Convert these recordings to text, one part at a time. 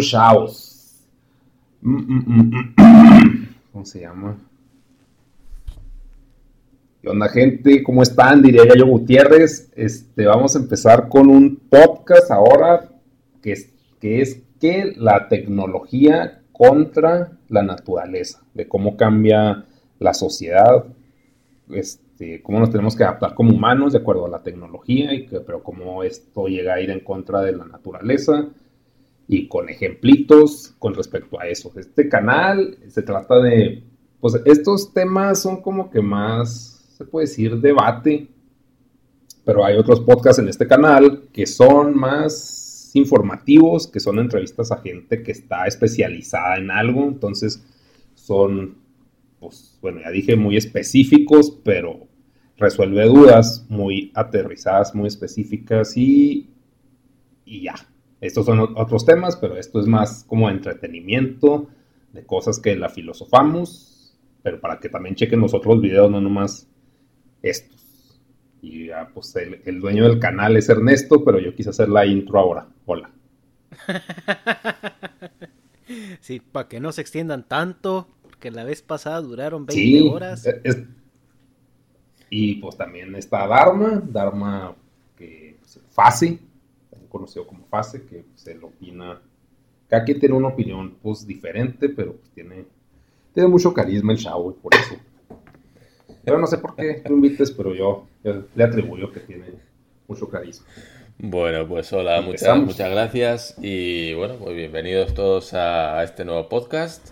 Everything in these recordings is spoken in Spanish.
Chavos. Mm, mm, mm. ¿Cómo se llama? ¿Qué onda, gente? ¿Cómo están? Diría yo Gutiérrez. Este, vamos a empezar con un podcast ahora que es, que es que la tecnología contra la naturaleza, de cómo cambia la sociedad, este, cómo nos tenemos que adaptar como humanos de acuerdo a la tecnología, y que, pero cómo esto llega a ir en contra de la naturaleza y con ejemplitos con respecto a eso. Este canal se trata de, pues estos temas son como que más, se puede decir, debate, pero hay otros podcasts en este canal que son más informativos, que son entrevistas a gente que está especializada en algo, entonces son, pues bueno, ya dije muy específicos, pero resuelve dudas muy aterrizadas, muy específicas y, y ya, estos son otros temas, pero esto es más como entretenimiento de cosas que la filosofamos, pero para que también chequen los otros videos, no nomás estos. Y ya, pues el, el dueño del canal es Ernesto, pero yo quise hacer la intro ahora. Hola. sí, para que no se extiendan tanto, porque la vez pasada duraron 20 Sí, horas. es- y pues también está Dharma, Dharma que pues, también conocido como Fase, que se lo opina, cada quien tiene una opinión pues diferente, pero pues tiene, tiene mucho carisma el chavo y por eso. Yo no sé por qué lo invites, pero yo, yo le atribuyo que tiene mucho carisma. Bueno, pues hola, muchas, muchas gracias y bueno, pues bienvenidos todos a, a este nuevo podcast.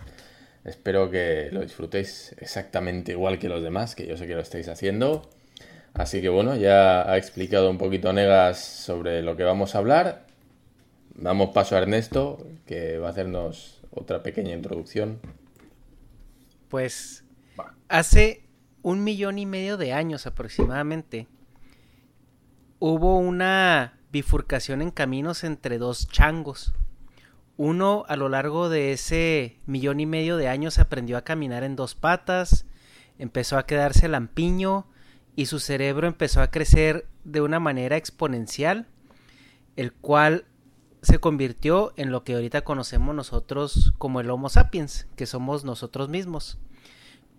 Espero que lo disfrutéis exactamente igual que los demás, que yo sé que lo estáis haciendo. Así que bueno, ya ha explicado un poquito Negas sobre lo que vamos a hablar. Damos paso a Ernesto, que va a hacernos otra pequeña introducción. Pues hace un millón y medio de años aproximadamente hubo una bifurcación en caminos entre dos changos. Uno a lo largo de ese millón y medio de años aprendió a caminar en dos patas, empezó a quedarse lampiño y su cerebro empezó a crecer de una manera exponencial, el cual se convirtió en lo que ahorita conocemos nosotros como el Homo sapiens, que somos nosotros mismos.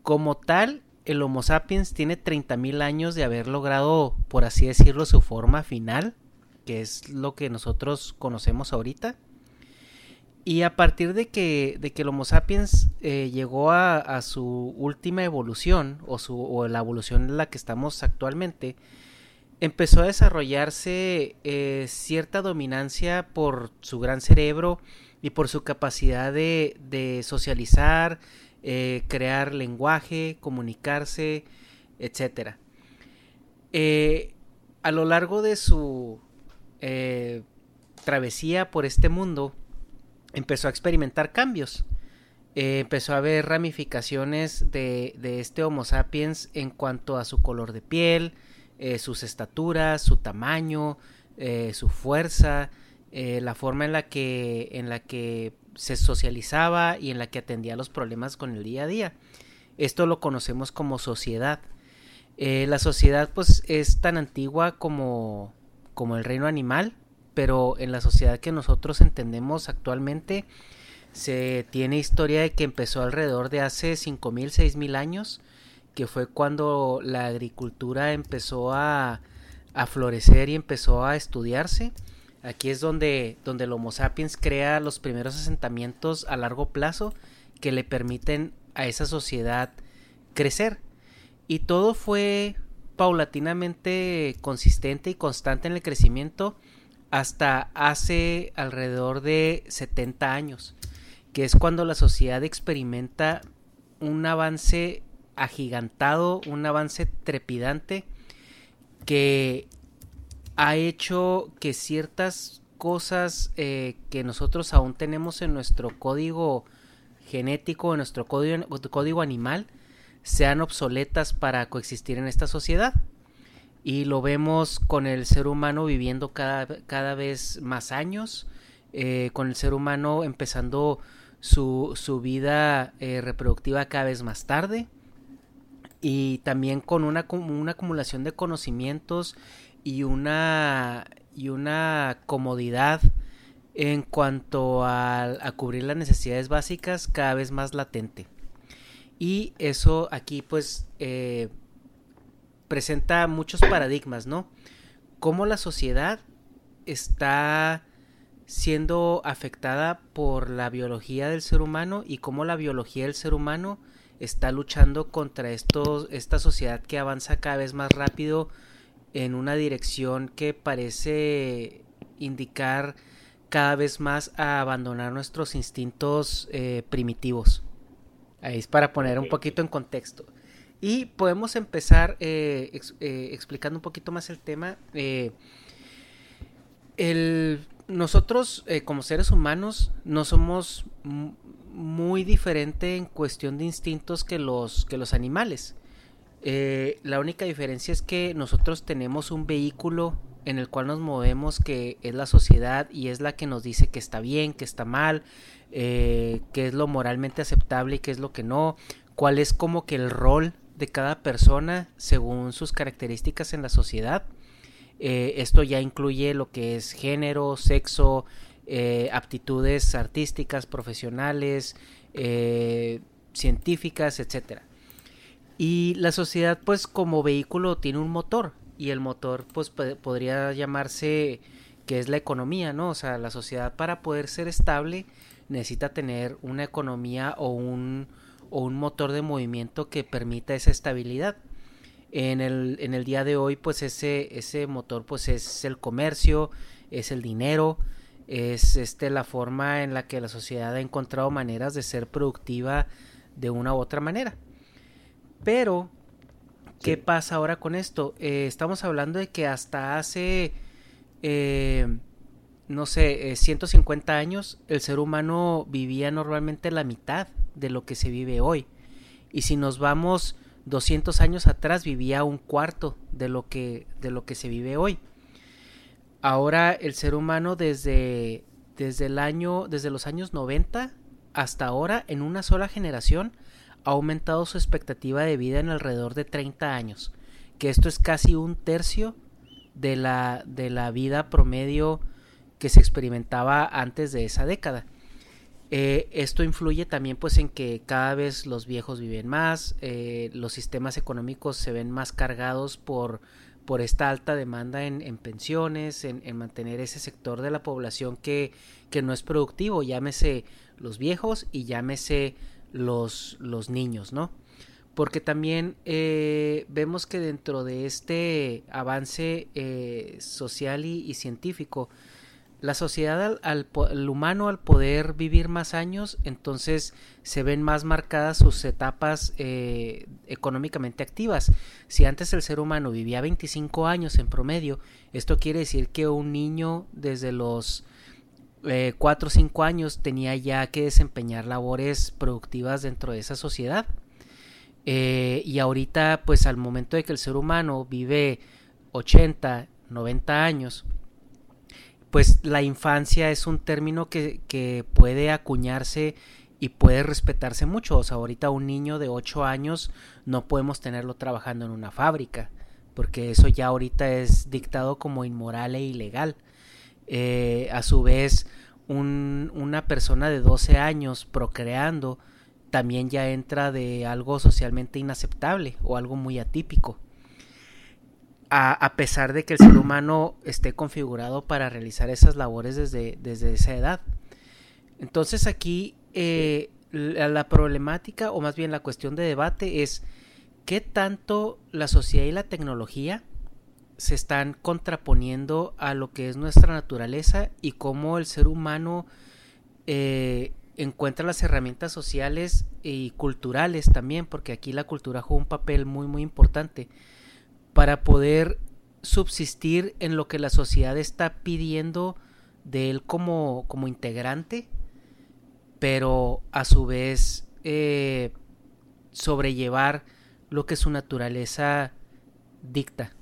Como tal, el Homo sapiens tiene 30.000 años de haber logrado, por así decirlo, su forma final, que es lo que nosotros conocemos ahorita. Y a partir de que, de que el Homo sapiens eh, llegó a, su última evolución, o, su, o la evolución en la que estamos actualmente, empezó a desarrollarse eh, cierta dominancia por su gran cerebro y por su capacidad de, socializar, eh, crear lenguaje, comunicarse, etc. A lo largo de su travesía por este mundo, empezó a experimentar cambios. Eh, empezó a haber ramificaciones de, de este Homo sapiens en cuanto a su color de piel, eh, sus estaturas, su tamaño, eh, su fuerza, la forma en la que en la que se socializaba y en la que atendía los problemas con el día a día. Esto lo conocemos como sociedad. la sociedad pues es tan antigua como, como el reino animal, pero en la sociedad que nosotros entendemos actualmente se tiene historia de que empezó alrededor de hace 5.000, 6.000 años, que fue cuando la agricultura empezó a, a florecer y empezó a estudiarse. Aquí es donde, donde el Homo sapiens crea los primeros asentamientos a largo plazo que le permiten a esa sociedad crecer. Y todo fue paulatinamente consistente y constante en el crecimiento hasta hace alrededor de 70 años que es cuando la sociedad experimenta un avance agigantado, un avance trepidante que ha hecho que ciertas cosas eh, que nosotros aún tenemos en nuestro código genético, en nuestro código, código animal, sean obsoletas para coexistir en esta sociedad. Y lo vemos con el ser humano viviendo cada, cada vez más años, eh, con el ser humano empezando su, su vida eh, reproductiva cada vez más tarde y también con una, una acumulación de conocimientos y una, y una comodidad en cuanto a, a, cubrir las necesidades básicas cada vez más latente. Y eso aquí pues eh, presenta muchos paradigmas, ¿no? Cómo la sociedad está siendo afectada por la biología del ser humano y cómo la biología del ser humano está luchando contra esta sociedad que avanza cada vez más rápido en una dirección que parece indicar cada vez más a abandonar nuestros instintos eh, primitivos. Ahí es para poner un poquito en contexto. Y podemos empezar eh, eh, explicando un poquito más el tema. el nosotros eh, como seres humanos no somos muy diferente en cuestión de instintos que los, que los animales. Eh, la única diferencia es que nosotros tenemos un vehículo en el cual nos movemos que es la sociedad y es la que nos dice que está bien, que está mal, eh, que es lo moralmente aceptable y qué es lo que no, cuál es como que el rol de cada persona según sus características en la sociedad. Eh, esto ya incluye lo que es género, sexo, eh, aptitudes artísticas, profesionales, eh, científicas, etc. Y la sociedad pues como vehículo tiene un motor y el motor pues podría llamarse que es la economía, ¿no? O sea, la sociedad para poder ser estable necesita tener una economía o un, o un motor de movimiento que permita esa estabilidad. En el, en el día de hoy, pues ese, ese motor pues es el comercio, es el dinero, es este, la forma en la que la sociedad ha encontrado maneras de ser productiva de una u otra manera. Pero, ¿qué pasa ahora con esto? Eh, estamos hablando de que hasta hace, eh, no sé, 150 eh, años, el ser humano vivía normalmente la mitad de lo que se vive hoy. Y si nos vamos 200 años atrás vivía un cuarto de lo que, de lo que se vive hoy. Ahora el ser humano desde, desde el año, desde los años 90 hasta ahora, en una sola generación, ha aumentado su expectativa de vida en alrededor de 30 años, que esto es casi un tercio de la, de la vida promedio que se experimentaba antes de esa década. Eh, esto influye también pues en que cada vez los viejos viven más, eh, los sistemas económicos se ven más cargados por, por esta alta demanda en, pensiones, en, mantener ese sector de la población que, que, no es productivo, llámese los viejos y llámese los, los niños, ¿no? Porque también eh, vemos que dentro de este avance social y científico, la sociedad al, el humano al poder vivir más años, entonces se ven más marcadas sus etapas eh, económicamente activas. Si antes el ser humano vivía 25 años en promedio, esto quiere decir que un niño desde los eh, 4 o 5 años tenía ya que desempeñar labores productivas dentro de esa sociedad. Eh, y ahorita, pues al momento de que el ser humano vive 80, 90 años, pues la infancia es un término que, que puede acuñarse y puede respetarse mucho. O sea, ahorita un niño de 8 años no podemos tenerlo trabajando en una fábrica, porque eso ya ahorita es dictado como inmoral e ilegal. Eh, a su vez, un, una persona de 12 años procreando también ya entra de algo socialmente inaceptable o algo muy atípico. A, pesar de que el ser humano esté configurado para realizar esas labores desde, desde esa edad. Entonces aquí eh, la, la, problemática, o más bien la cuestión de debate, es qué tanto la sociedad y la tecnología se están contraponiendo a lo que es nuestra naturaleza y cómo el ser humano eh, encuentra las herramientas sociales y culturales también, porque aquí la cultura juega un papel muy muy importante para poder subsistir en lo que la sociedad está pidiendo de él como, como integrante pero a su vez eh, sobrellevar lo que su naturaleza dicta.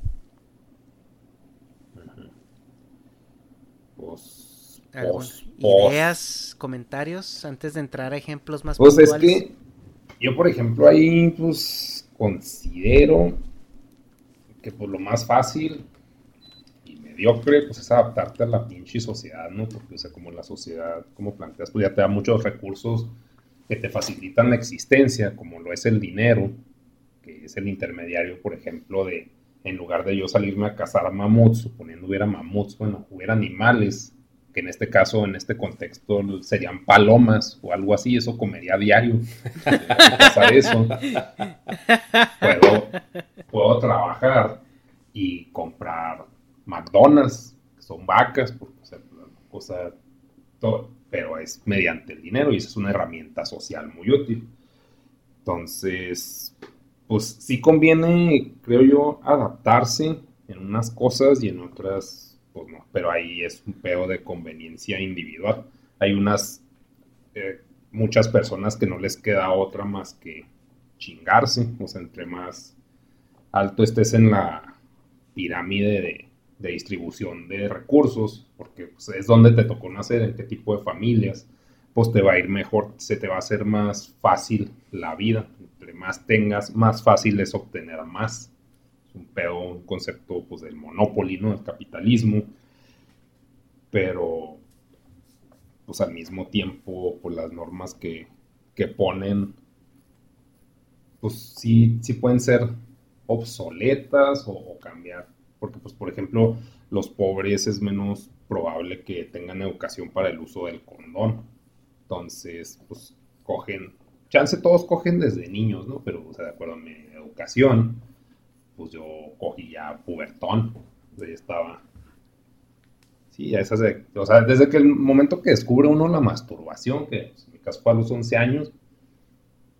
Pues, pues, ideas, comentarios antes de entrar a ejemplos más Pues es que yo, por ejemplo, ahí pues considero que pues, lo más fácil mediocre, pues es adaptarte a la pinche sociedad, ¿no? Porque, o sea, como la sociedad, como planteas, pues ya te da muchos recursos que te facilitan la existencia, como lo es el dinero, que es el intermediario, por ejemplo, de, en lugar de yo salirme a cazar mamuts, suponiendo hubiera mamuts, bueno, hubiera animales, que en este caso, en este contexto, serían palomas o algo así, eso comería a diario. pasar eso. Puedo, puedo trabajar y comprar McDonald's, que son vacas, porque, o sea, cosa, todo, pero es mediante el dinero y esa es una herramienta social muy útil. Entonces, pues sí conviene, creo yo, adaptarse en unas cosas y en otras, pues no, pero ahí es un pedo de conveniencia individual. Hay unas, eh, muchas personas que no les queda otra más que chingarse, o sea, entre más alto estés en la pirámide de, distribución de recursos, porque pues, es donde te tocó nacer, en qué tipo de familias, pues te va a ir mejor, se te va a hacer más fácil la vida. Entre más tengas, más fácil es obtener más. Un pedo, un concepto pues del monopolio, ¿no? Del capitalismo. Pero, pues al mismo tiempo, pues las normas que, que ponen, pues sí, sí pueden ser obsoletas o, o cambiar porque pues por ejemplo los pobres es menos probable que tengan educación para el uso del condón. Entonces, pues cogen, chance todos cogen desde niños, ¿no? Pero, o sea, de acuerdo a mi educación, pues yo cogí ya pubertón, ahí estaba. Sí, ya esas de, o sea, desde que el momento que descubre uno la masturbación, que pues, en mi caso fue a los 11 años,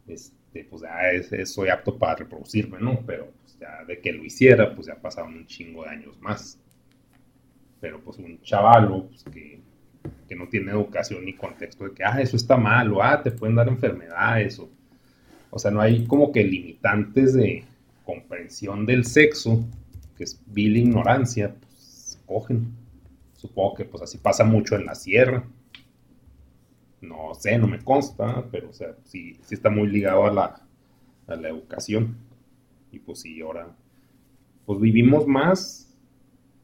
este, pues ya soy apto para reproducirme, ¿no? Pero ya de que lo hiciera, pues ya pasaron un chingo de años más. Pero pues un chavalo pues, que, que, no tiene educación ni contexto de que, ah, eso está mal, o ah, te pueden dar enfermedades, o, o sea, no hay como que limitantes de comprensión del sexo, que es vil ignorancia, pues cogen. Supongo que pues así pasa mucho en la sierra. No sé, no me consta, pero o sea, sí, sí está muy ligado a la, a la educación. Y pues sí, ahora, pues vivimos más.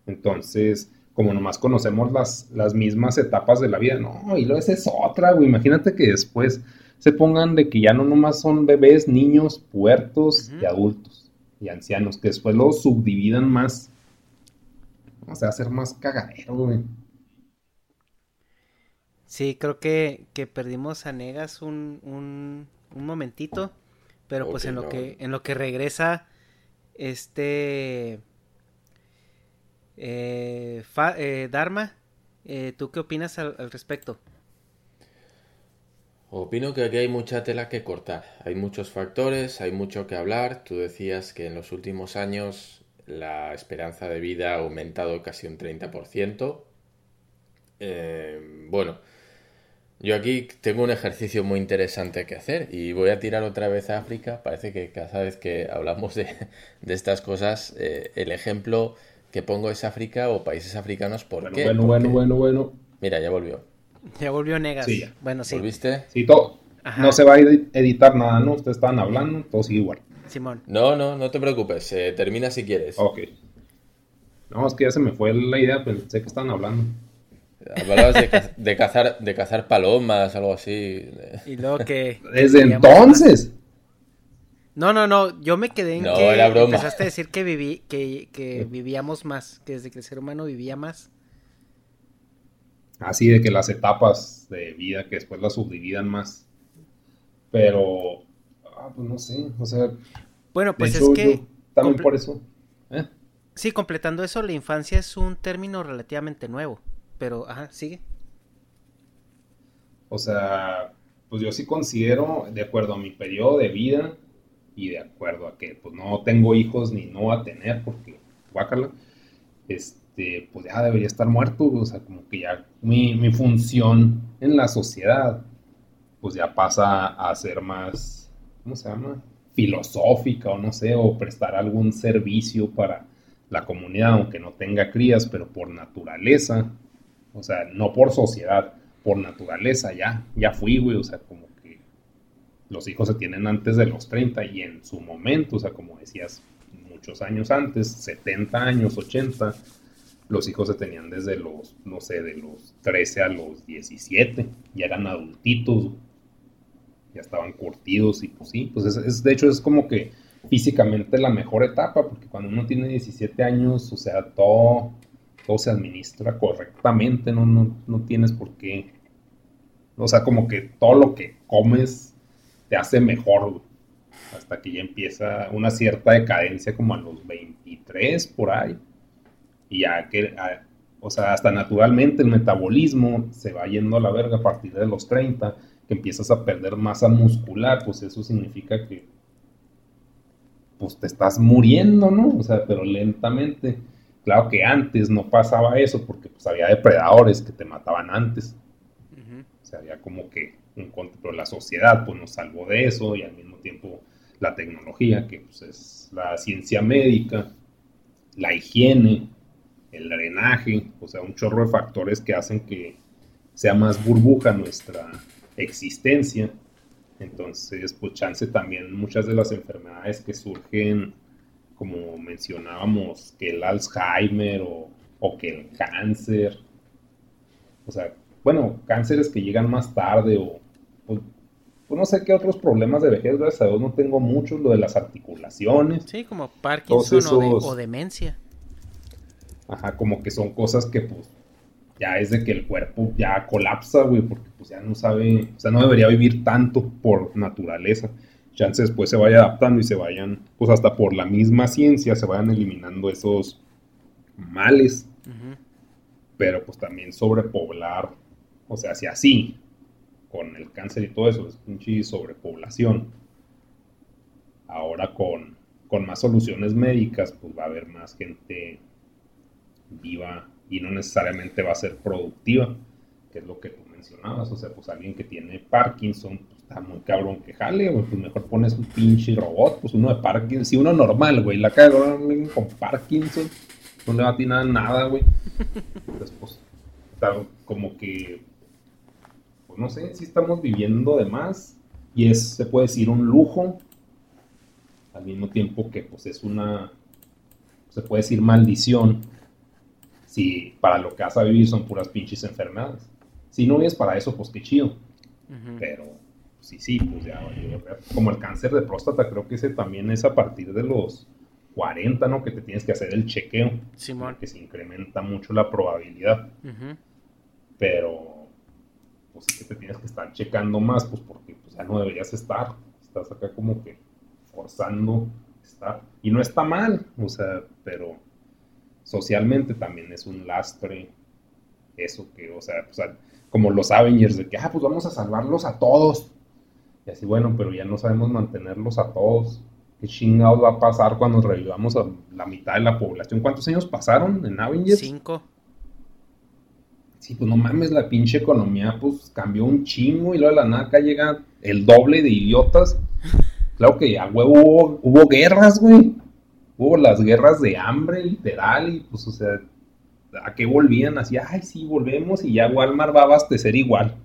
Entonces, como nomás conocemos las, las mismas etapas de la vida, no, y luego esa es otra, güey. Imagínate que después se pongan de que ya no nomás son bebés, niños, puertos y adultos y ancianos, que después los subdividan más. O sea, hacer más cagadero, güey. Sí, creo que, que perdimos a Negas un, un, un momentito. Pero pues en lo que en lo que regresa este eh, eh, Dharma, eh, ¿tú qué opinas al, al, respecto? Opino que aquí hay mucha tela que cortar. Hay muchos factores, hay mucho que hablar. Tú decías que en los últimos años la esperanza de vida ha aumentado casi un 30%. bueno, yo aquí tengo un ejercicio muy interesante que hacer y voy a tirar otra vez a África. Parece que cada vez que hablamos de, estas cosas, eh, el ejemplo que pongo es África o países africanos. ¿Por Bueno, qué? bueno, Porque- bueno, bueno, bueno. Mira, ya volvió. Ya volvió Negas. Sí, ya. Bueno, sí. ¿Volviste? Sí, todo. Ajá. No se va a edi- editar nada, ¿no? Ustedes estaban hablando, todo sigue igual. Simón. No, no, no te preocupes. eh, termina si quieres. Ok. No, es que ya se me fue la idea, pensé que estaban hablando. Hablabas de, ca- de cazar, de cazar palomas, algo así. Y luego que. Desde entonces. No, no, no. Yo me quedé en No, que era broma. empezaste a decir que viví, que, que vivíamos más, que desde que el ser humano vivía más. Así de que las etapas de vida que después las subdividan más. Pero, ah, pues no sé, o sea, Bueno, pues hecho, es que también por eso. ¿eh? sí, completando eso, la infancia es un término relativamente nuevo. Pero, ajá, sigue. O sea, pues yo sí considero, de acuerdo a mi periodo de vida y de acuerdo a que pues no tengo hijos ni no a tener, porque guácala, este, pues ya debería estar muerto, o sea, como que ya mi, mi función en la sociedad, pues ya pasa a ser más, ¿cómo se llama? Filosófica o no sé, o prestar algún servicio para la comunidad, aunque no tenga crías, pero por naturaleza, o sea, no por sociedad, por naturaleza, ya, ya fui, güey, o sea, como que los hijos se tienen antes de los 30 y en su momento, o sea, como decías, muchos años antes, 70 años, 80, los hijos se tenían desde los, no sé, de los 13 a los 17, ya eran adultitos, ya estaban curtidos y pues sí, pues es, de hecho es como que físicamente la mejor etapa, porque cuando uno tiene 17 años, o sea, todo, todo se administra correctamente, no, no, no tienes por qué, o sea, como que todo lo que comes te hace mejor, hasta que ya empieza una cierta decadencia como a los 23 por ahí, y ya que, a- o sea, hasta naturalmente el metabolismo se va yendo a la verga a partir de los 30, que empiezas a perder masa muscular, pues eso significa que pues te estás muriendo, ¿no? O sea, pero lentamente. Claro que antes no pasaba eso porque pues había depredadores que te mataban antes. O sea, había como que un contra- pero la sociedad pues nos salvó de eso y al mismo tiempo la tecnología, que pues es la ciencia médica, la higiene, el drenaje, o sea, un chorro de factores que hacen que sea más burbuja nuestra existencia. Entonces, pues chance también muchas de las enfermedades que surgen, como mencionábamos, que el Alzheimer o, o que el cáncer, o sea, bueno, cánceres que llegan más tarde o, pues, pues no sé qué otros problemas de vejez, gracias a Dios no tengo muchos, lo de las articulaciones, Sí, como Parkinson de- o demencia. Ajá, como que son cosas que pues ya es de que el cuerpo ya colapsa, güey, porque pues ya no sabe, o sea, no debería vivir tanto por naturaleza. Chance después se vaya adaptando y se vayan, pues hasta por la misma ciencia se vayan eliminando esos males, pero pues también sobrepoblar, o sea, si así, con el cáncer y todo eso, es pinche sobrepoblación. Ahora con, con más soluciones médicas, pues va a haber más gente viva y no necesariamente va a ser productiva, que es lo que tú mencionabas. O sea, pues alguien que tiene Parkinson, pues está muy cabrón que jale, güey. Pues mejor pones un pinche robot, pues uno de Parkinson, si uno normal, güey, la caga con Parkinson, no le va a atinar nada, güey. Entonces, pues, está como que, pues no sé, si estamos viviendo de más y es, se puede decir, un lujo, al mismo tiempo que, pues, es una, se puede decir maldición, si para lo que vas a vivir son puras pinches enfermedades. Si no es para eso, pues qué chido. Pero sí, sí, pues ya, como el cáncer de próstata, creo que ese también es a partir de los 40, ¿no? Que te tienes que hacer el chequeo, Simón. que se incrementa mucho la probabilidad, Ujú. pero pues sí que te tienes que estar checando más, pues porque pues, ya no deberías estar, estás acá como que forzando estar, y no está mal, o sea, pero socialmente también es un lastre eso que, o sea, pues, como los Avengers, de que, ah, pues vamos a salvarlos a todos. Y así, bueno, pero ya no sabemos mantenerlos a todos. ¿Qué chingados va a pasar cuando revivamos a la mitad de la población? ¿Cuántos años pasaron en Avengers? Cinco. Sí, pues no mames, la pinche economía pues cambió un chingo y luego de la nada acá llega el doble de idiotas. Claro que a huevo hubo, hubo guerras, güey. Hubo las guerras de hambre, literal, y pues, o sea, ¿a qué volvían? Así, ay, sí, volvemos y ya Walmart va a abastecer igual.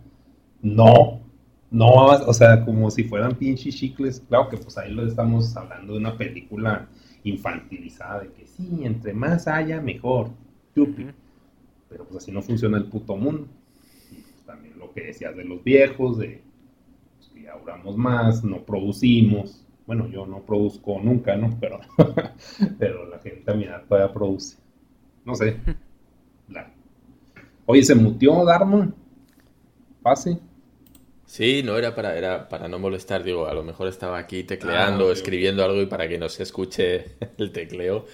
No, no, o sea, como si fueran pinches chicles. Claro que pues ahí lo estamos hablando de una película infantilizada, de que sí, entre más haya, mejor. Pero pues así no funciona el puto mundo. Y pues, también lo que decías de los viejos, de pues, que ahorramos más, no producimos. Bueno, yo no produzco nunca, ¿no? Pero, pero la gente también todavía produce. No sé. Oye, ¿se mutió Dharma? Pase. Sí, no era para, era para no molestar, digo, a lo mejor estaba aquí tecleando, ah, escribiendo algo y para que no se escuche el tecleo,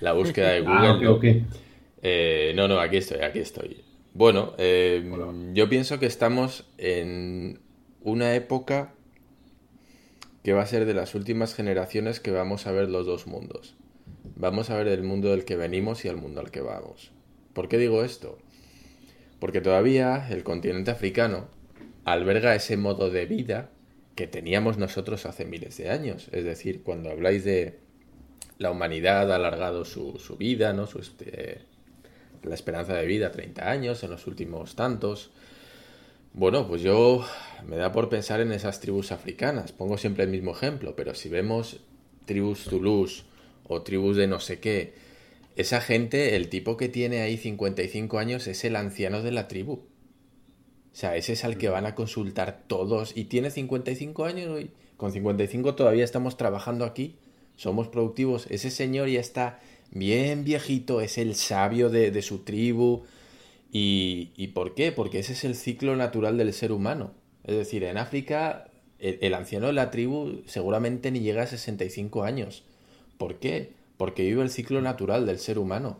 la búsqueda de ah, Google. Eh, no, no, aquí estoy, aquí estoy. Bueno, eh, yo pienso que estamos en una época que va a ser de las últimas generaciones que vamos a ver los dos mundos. Vamos a ver el mundo del que venimos y el mundo al que vamos. ¿Por qué digo esto? Porque todavía el continente africano alberga ese modo de vida que teníamos nosotros hace miles de años. Es decir, cuando habláis de la humanidad ha alargado su, vida, ¿no? Su, este, la esperanza de vida 30 años en los últimos tantos. Bueno, pues yo me da por pensar en esas tribus africanas. Pongo siempre el mismo ejemplo, pero si vemos tribus Toulouse o tribus de no sé qué, esa gente, el tipo que tiene ahí 55 años es el anciano de la tribu. O sea, ese es al que van a consultar todos. Y tiene 55 años y con 55 todavía estamos trabajando aquí. Somos productivos. Ese señor ya está bien viejito, es el sabio de, su tribu. Y, ¿Y, por qué? Porque ese es el ciclo natural del ser humano. Es decir, en África el, anciano de la tribu seguramente ni llega a 65 años. ¿Por qué? Porque vive el ciclo natural del ser humano.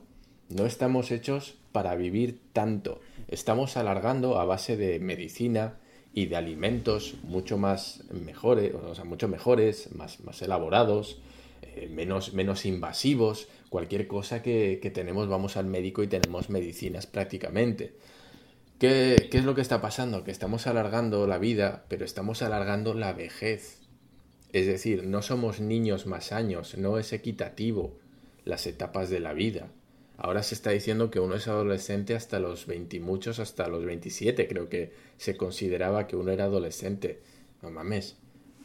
No estamos hechos para vivir tanto estamos alargando a base de medicina y de alimentos mucho más mejores, o sea, mucho mejores, más, más elaborados, eh, menos, menos invasivos. Cualquier cosa que, tenemos, vamos al médico y tenemos medicinas prácticamente. ¿Qué, ¿Qué es lo que está pasando? Que estamos alargando la vida, pero estamos alargando la vejez. Es decir, no somos niños más años, no es equitativo las etapas de la vida. Ahora se está diciendo que uno es adolescente hasta los 20 y muchos, hasta los 27. Creo que se consideraba que uno era adolescente. No mames.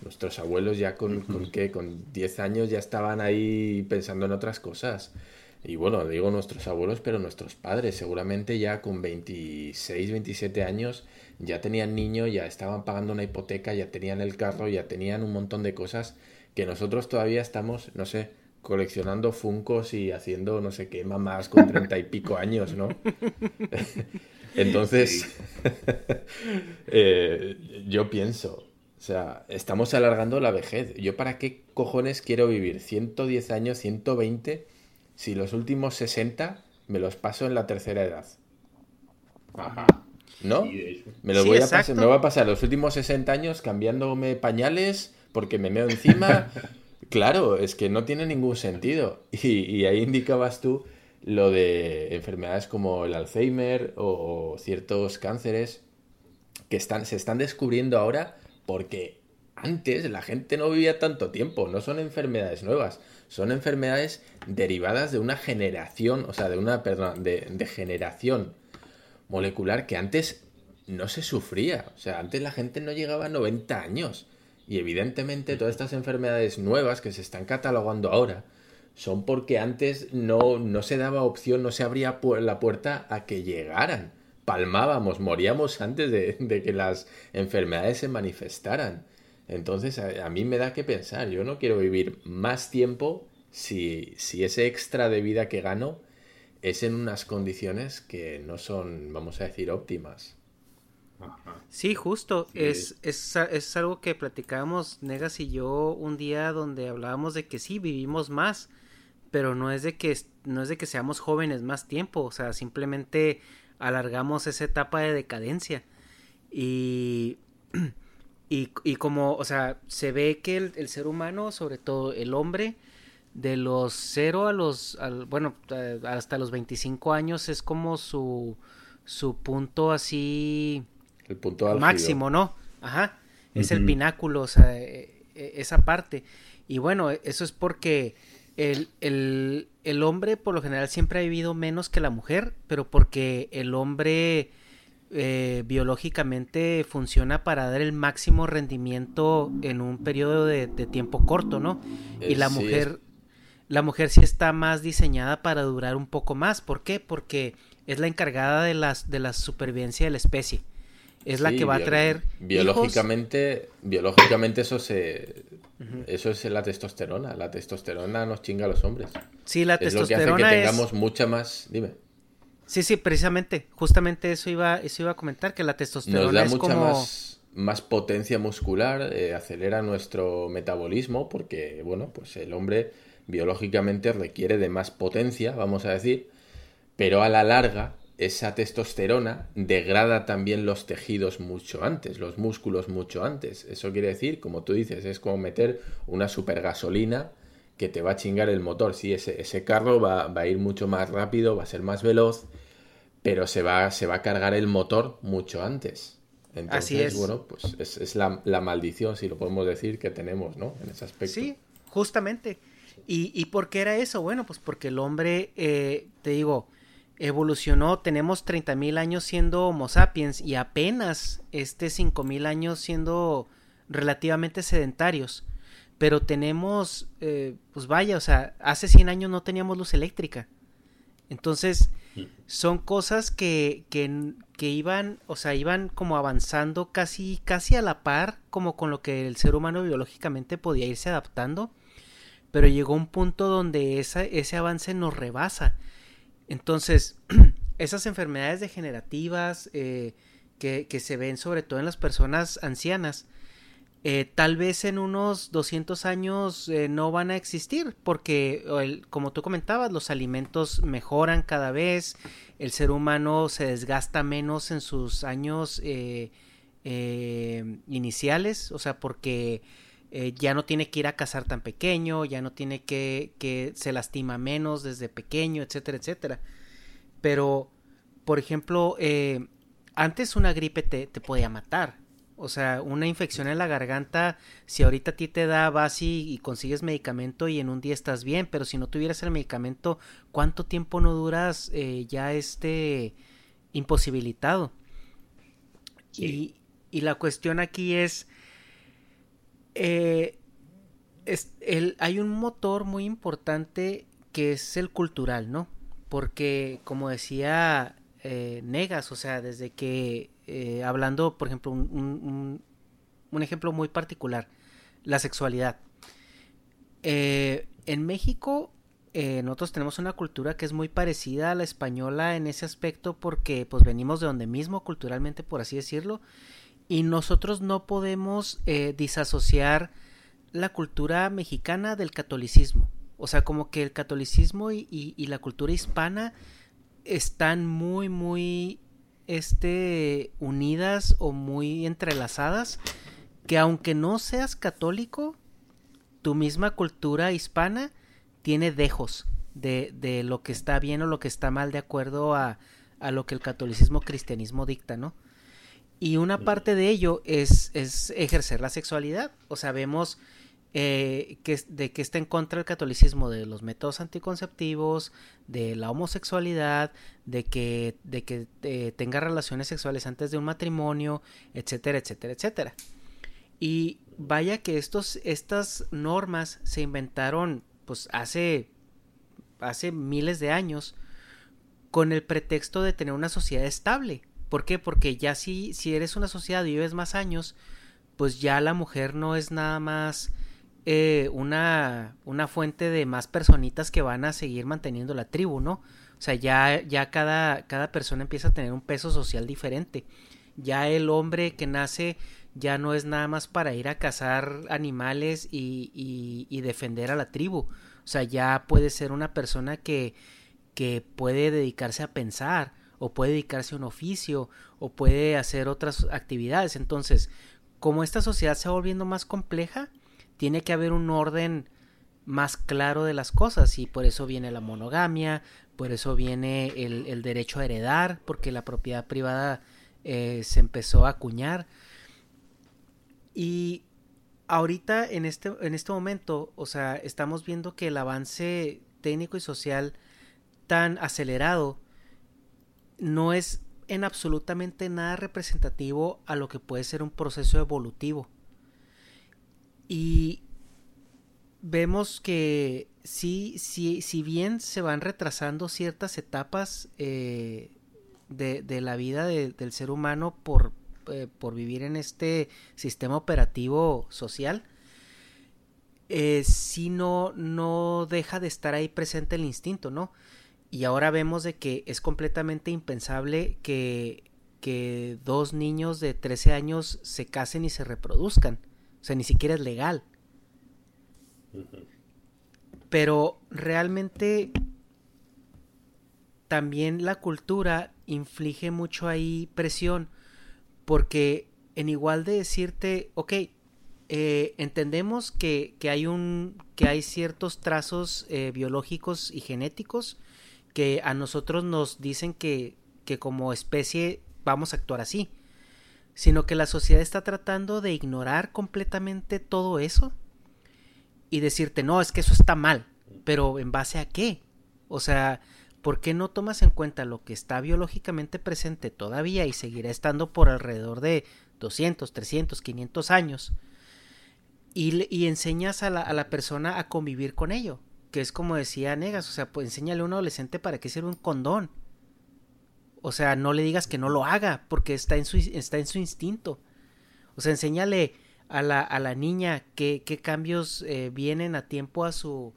Nuestros abuelos ya con, con qué, con 10 años ya estaban ahí pensando en otras cosas. Y bueno, digo nuestros abuelos, pero nuestros padres seguramente ya con 26, 27 años ya tenían niños, ya estaban pagando una hipoteca, ya tenían el carro, ya tenían un montón de cosas que nosotros todavía estamos, no sé, coleccionando funcos y haciendo no sé qué mamás con treinta y pico años, ¿no? Entonces, eh, yo pienso, sea, estamos alargando la vejez. ¿Yo para qué cojones quiero vivir 110 años, 120, si los últimos 60 me los paso en la tercera edad? Ajá. ¿No? Me, lo voy a pasar, me voy a pasar los últimos 60 años cambiándome pañales porque me meo encima. Claro, es que no tiene ningún sentido. Y, ahí indicabas tú lo de enfermedades como el Alzheimer o, ciertos cánceres que están, se están descubriendo ahora porque antes la gente no vivía tanto tiempo, no son enfermedades nuevas, son enfermedades derivadas de una generación, o sea, de una, perdón, de, generación molecular que antes no se sufría, o sea, antes la gente no llegaba a 90 años. Y evidentemente todas estas enfermedades nuevas que se están catalogando ahora son porque antes no, no se daba opción, no se abría la puerta a que llegaran. Palmábamos, moríamos antes de, que las enfermedades se manifestaran. Entonces a, mí me da que pensar, yo no quiero vivir más tiempo si, si ese extra de vida que gano es en unas condiciones que no son, vamos a decir, óptimas. Sí, justo. Es, es, algo que platicábamos Negas y yo un día donde hablábamos de que sí, vivimos más, pero no es de que, no es de que seamos jóvenes más tiempo, o sea, simplemente alargamos esa etapa de decadencia. Y, y, como, o sea, se ve que el, ser humano, sobre todo el hombre, de los cero a los, bueno, hasta los 25 años es como su, su punto así el punto máximo, ¿no? Ajá. Es el pináculo, o sea, e, e, esa parte. Y bueno, eso es porque el, el, el, hombre por lo general siempre ha vivido menos que la mujer, pero porque el hombre eh, biológicamente funciona para dar el máximo rendimiento en un periodo de, tiempo corto, ¿no? y la mujer, la mujer sí está más diseñada para durar un poco más. ¿Por qué? Porque es la encargada de, las, de la supervivencia de la especie. Es la que va a traer. Biológicamente, biológicamente eso se. Eso es la testosterona. La testosterona nos chinga a los hombres. Sí, la testosterona. Es lo que hace que tengamos mucha más. Dime. Sí, sí, precisamente. Justamente eso iba, eso iba a comentar, que la testosterona nos da es mucha como... más, más potencia muscular, eh, acelera nuestro metabolismo, porque, bueno, pues el hombre biológicamente requiere de más potencia, vamos a decir, pero a la larga esa testosterona degrada también los tejidos mucho antes, los músculos mucho antes. Eso quiere decir, como tú dices, es como meter una supergasolina que te va a chingar el motor. Sí, ese, ese carro va, a ir mucho más rápido, va a ser más veloz, pero se va, se va a cargar el motor mucho antes. Entonces, Así es. bueno, pues es, la, maldición, si lo podemos decir, que tenemos, ¿no? En ese aspecto. Sí, justamente. ¿Y, y por qué era eso? Bueno, pues porque el hombre, eh, te digo, evolucionó, tenemos 30.000 años siendo Homo sapiens y apenas este 5.000 años siendo relativamente sedentarios. Pero tenemos, eh, pues vaya, o sea, hace 100 años no teníamos luz eléctrica. Entonces, son cosas que, que, iban, o sea, iban como avanzando casi, casi a la par, como con lo que el ser humano biológicamente podía irse adaptando. Pero llegó un punto donde ese avance nos rebasa entonces, esas enfermedades degenerativas eh, que, se ven sobre todo en las personas ancianas, eh, tal vez en unos 200 años eh, no van a existir porque, como tú comentabas, los alimentos mejoran cada vez, el ser humano se desgasta menos en sus años iniciales, o sea, porque ya no tiene que ir a cazar tan pequeño, ya no tiene que, que se lastima menos desde pequeño, etcétera, etcétera. Pero, por ejemplo, eh, antes una gripe te, te, podía matar. O sea, una infección en la garganta, si ahorita a ti te da, vas y, consigues medicamento y en un día estás bien, pero si no tuvieras el medicamento, ¿cuánto tiempo no duras eh, ya este imposibilitado? Y, y, la cuestión aquí es, eh, es hay un motor muy importante que es el cultural, ¿no? porque como decía eh, Negas, o sea, desde que, eh, hablando, por ejemplo, un, ejemplo muy particular, la sexualidad. Eh, en México, nosotros tenemos una cultura que es muy parecida a la española en ese aspecto porque pues venimos de donde mismo culturalmente, por así decirlo, y nosotros no podemos disasociar la cultura mexicana del catolicismo. O sea, como que el catolicismo y, la cultura hispana están muy, muy este, unidas o muy entrelazadas, que aunque no seas católico, tu misma cultura hispana tiene dejos de, de lo que está bien o lo que está mal de acuerdo a, a lo que el catolicismo cristianismo dicta, ¿no? Y una parte de ello es, es ejercer la sexualidad. O sea, vemos eh, que, de que está en contra del catolicismo, de los métodos anticonceptivos, de la homosexualidad, de que, de que eh, tenga relaciones sexuales antes de un matrimonio, etcétera, etcétera, etcétera. Y vaya que estos, estas normas se inventaron pues hace, hace miles de años con el pretexto de tener una sociedad estable. ¿Por qué? Porque ya si, si eres una sociedad y vives más años, pues ya la mujer no es nada más eh, una, una fuente de más personitas que van a seguir manteniendo la tribu, ¿no? O sea, ya, ya cada, cada persona empieza a tener un peso social diferente. Ya el hombre que nace ya no es nada más para ir a cazar animales y, y, defender a la tribu. O sea, ya puede ser una persona que, que puede dedicarse a pensar, o puede dedicarse a un oficio, o puede hacer otras actividades. Entonces, como esta sociedad se va volviendo más compleja, tiene que haber un orden más claro de las cosas y por eso viene la monogamia, por eso viene el, derecho a heredar, porque la propiedad privada eh, se empezó a acuñar. Y ahorita en este, en este momento, o sea, estamos viendo que el avance técnico y social tan acelerado no es en absolutamente nada representativo a lo que puede ser un proceso evolutivo. Y vemos que sí, sí, si bien se van retrasando ciertas etapas eh, de, la vida del ser humano por, eh, por, vivir en este sistema operativo social, eh, si no, no deja de estar ahí presente el instinto, ¿no? Y ahora vemos de que es completamente impensable que, que dos niños de 13 años se casen y se reproduzcan. O sea, ni siquiera es legal. Pero realmente también la cultura inflige mucho ahí presión porque en igual de decirte, ok, eh, entendemos que, que, hay un, que hay ciertos trazos eh, biológicos y genéticos que a nosotros nos dicen que, que como especie vamos a actuar así, sino que la sociedad está tratando de ignorar completamente todo eso y decirte, no, es que eso está mal, pero ¿en base a qué? O sea, ¿por qué no tomas en cuenta lo que está biológicamente presente todavía y seguirá estando por alrededor de 200, 300, 500 años? Y, y enseñas a la, a la, persona a convivir con ello, que es como decía Negas, o sea, pues enséñale a un adolescente para qué sirve un condón. O sea, no le digas que no lo haga, porque está en su, está en su instinto. O sea, enséñale a la, a la niña qué, qué cambios eh, vienen a tiempo a su,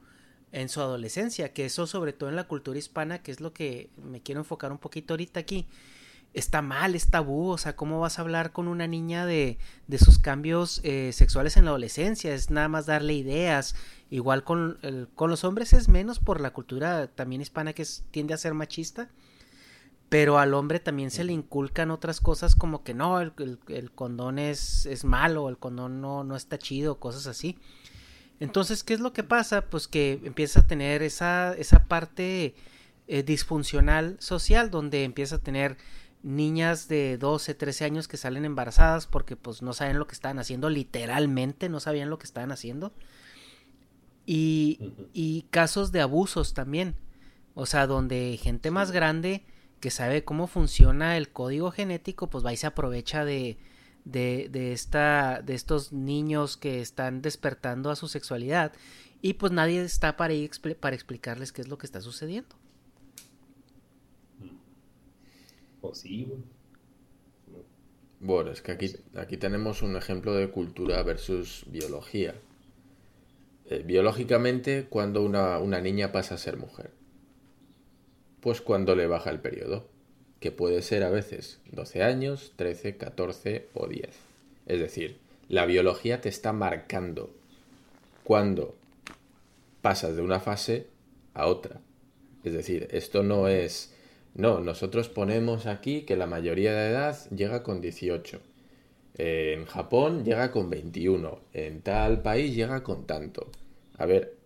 en su adolescencia, que eso sobre todo en la cultura hispana, que es lo que me quiero enfocar un poquito ahorita aquí, está mal, es tabú, o sea, ¿cómo vas a hablar con una niña de, de sus cambios eh, sexuales en la adolescencia? Es nada más darle ideas, igual con, con los hombres es menos por la cultura también hispana que tiende a ser machista, pero al hombre también se le inculcan otras cosas como que no, el, el, condón es, es, malo, el condón no, no está chido, cosas así. Entonces, ¿qué es lo que pasa? Pues que empieza a tener esa, esa parte eh, disfuncional social donde empieza a tener niñas de 12, 13 años que salen embarazadas porque pues no saben lo que están haciendo, literalmente no sabían lo que estaban haciendo. Y, y casos de abusos también. O sea, donde gente más grande que sabe cómo funciona el código genético, pues va y se aprovecha de, de, de, esta, de estos niños que están despertando a su sexualidad y pues nadie está para, ir, para explicarles qué es lo que está sucediendo. Pues sí, Bueno, es que aquí, aquí tenemos un ejemplo de cultura versus biología. Eh, biológicamente, cuando una, una niña pasa a ser mujer. Pues cuando le baja el periodo que puede ser a veces 12 años, 13, 14 o 10. Es decir, la biología te está marcando cuando pasas de una fase a otra. Es decir, esto no es... No, nosotros ponemos aquí que la mayoría de edad llega con 18. En Japón llega con 21. En tal país llega con tanto. A ver,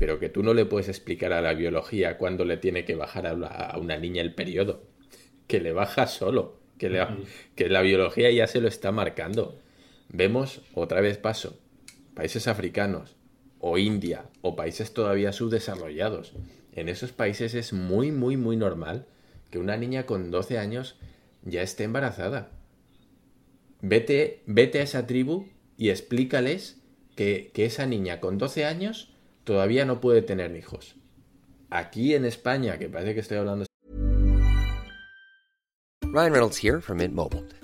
pero que tú no le puedes explicar a la biología cuándo le tiene que bajar a una niña el periodo que le baja solo, que, le, que la biología ya se lo está marcando. Vemos, otra vez paso, países africanos o India o países todavía subdesarrollados. En esos países es muy, muy, muy normal que una niña con 12 años ya esté embarazada. Vete, vete a esa tribu y explícales que, que esa niña con 12 años todavía no puede tener hijos. Aquí en España, que parece que estoy hablando Ryan Reynolds here from Mint Mobile.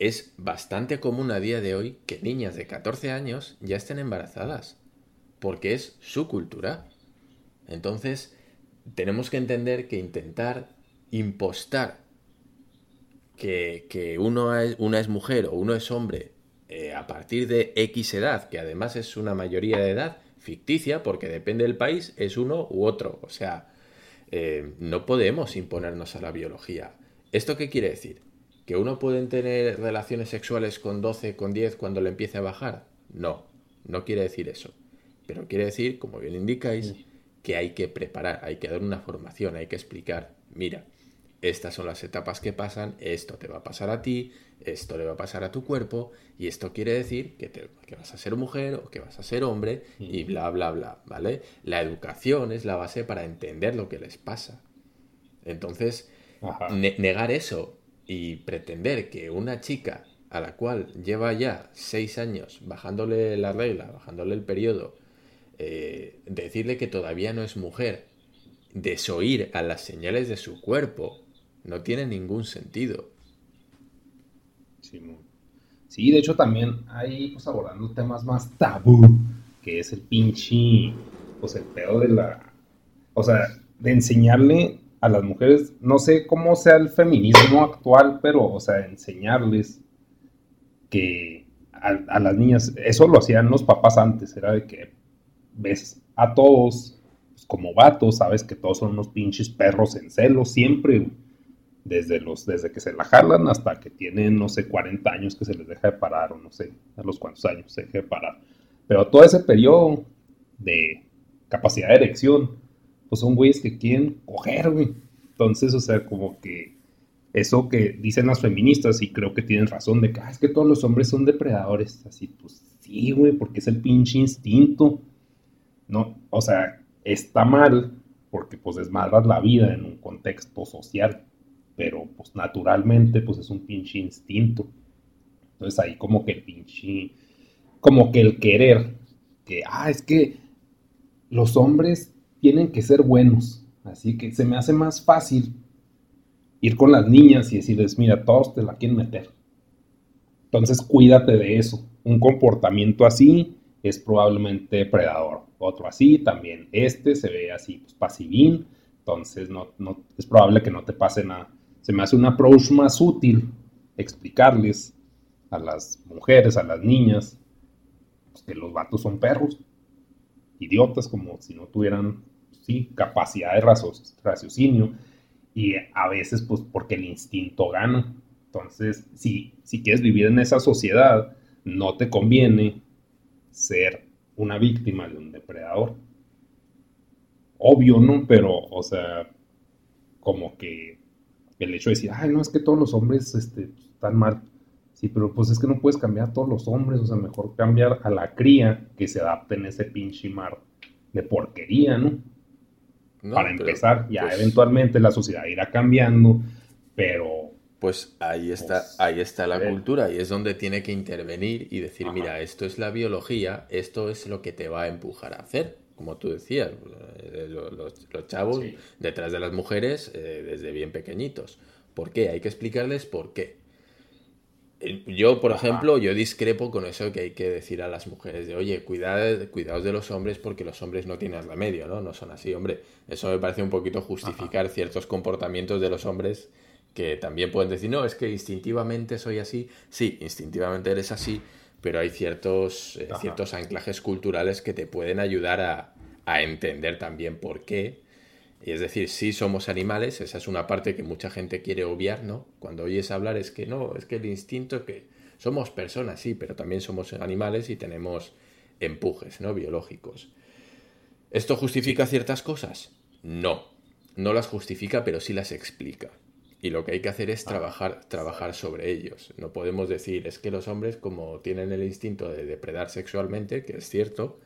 es bastante común a día de hoy que niñas de 14 años ya estén embarazadas, porque es su cultura. Entonces, tenemos que entender que intentar impostar que, que uno es, una es mujer o uno es hombre eh, a partir de X edad, que además es una mayoría de edad ficticia, porque depende del país, es uno u otro. O sea, eh, no podemos imponernos a la biología. ¿Esto qué quiere decir? ¿Que uno puede tener relaciones sexuales con 12, con 10 cuando le empiece a bajar? No, no quiere decir eso. Pero quiere decir, como bien indicáis, que hay que preparar, hay que dar una formación, hay que explicar, mira, estas son las etapas que pasan, esto te va a pasar a ti, esto le va a pasar a tu cuerpo, y esto quiere decir que, te, que vas a ser mujer o que vas a ser hombre, y bla, bla, bla, ¿vale? La educación es la base para entender lo que les pasa. Entonces, ne negar eso y pretender que una chica a la cual lleva ya seis años bajándole la regla, bajándole el periodo, eh, decirle que todavía no es mujer, desoír a las señales de su cuerpo, no tiene ningún sentido. Sí, de hecho también hay, pues abordando temas más tabú, que es el pinche, pues el pedo de la, o sea, de enseñarle a las mujeres, no sé cómo sea el feminismo actual, pero, o sea, enseñarles que a, las niñas, eso lo hacían los papás antes, era de que ves a todos pues, como vatos, sabes que todos son unos pinches perros en celo siempre, desde, los, desde que se la jalan hasta que tienen, no sé, 40 años que se les deja de parar, o no sé, a los cuantos años se deja de parar. Pero todo ese periodo de capacidad de erección, pues son güeyes que quieren coger, güey. Entonces, o sea, como que eso que dicen las feministas, y creo que tienen razón, de que ah, es que todos los hombres son depredadores. Así, pues sí, güey, porque es el pinche instinto. No, o sea, está mal, porque pues desmadras la vida en un contexto social. Pero pues naturalmente, pues es un pinche instinto. Entonces ahí como que el pinche, como que el querer, que, ah, es que los hombres tienen que ser buenos. Así que se me hace más fácil ir con las niñas y decirles, mira, todos te la quieren meter. Entonces cuídate de eso. Un comportamiento así es probablemente predador. Otro así también. Este se ve así, pues pasivín. Entonces no, no, es probable que no te pase nada. Se me hace un approach más útil explicarles a las mujeres, a las niñas, pues, que los vatos son perros. Idiotas como si no tuvieran capacidad de raciocinio y a veces pues porque el instinto gana. Entonces, si, si quieres vivir en esa sociedad, no te conviene ser una víctima de un depredador. Obvio, ¿no? Pero, o sea, como que el hecho de decir, ay, no, es que todos los hombres este, están mal. Sí, pero pues es que no puedes cambiar a todos los hombres, o sea, mejor cambiar a la cría que se adapte en ese pinche mar de porquería, ¿no? No, para empezar, ya pues, eventualmente la sociedad irá cambiando, pero... Pues ahí está, pues, ahí está la cultura y es donde tiene que intervenir y decir, Ajá. mira, esto es la biología, esto es lo que te va a empujar a hacer, como tú decías, eh, los, los, los chavos sí. detrás de las mujeres eh, desde bien pequeñitos. ¿Por qué? Hay que explicarles por qué. Yo, por ejemplo, yo discrepo con eso que hay que decir a las mujeres de, oye, cuidad, cuidaos de los hombres porque los hombres no tienen remedio, ¿no? No son así, hombre. Eso me parece un poquito justificar Ajá. ciertos comportamientos de los hombres que también pueden decir, no, es que instintivamente soy así. Sí, instintivamente eres así, pero hay ciertos, eh, ciertos anclajes culturales que te pueden ayudar a, a entender también por qué y es decir, sí somos animales, esa es una parte que mucha gente quiere obviar, ¿no? Cuando oyes hablar es que no, es que el instinto es que somos personas, sí, pero también somos animales y tenemos empujes, ¿no? Biológicos. ¿Esto justifica ciertas cosas? No, no las justifica, pero sí las explica. Y lo que hay que hacer es trabajar, trabajar sobre ellos. No podemos decir, es que los hombres como tienen el instinto de depredar sexualmente, que es cierto,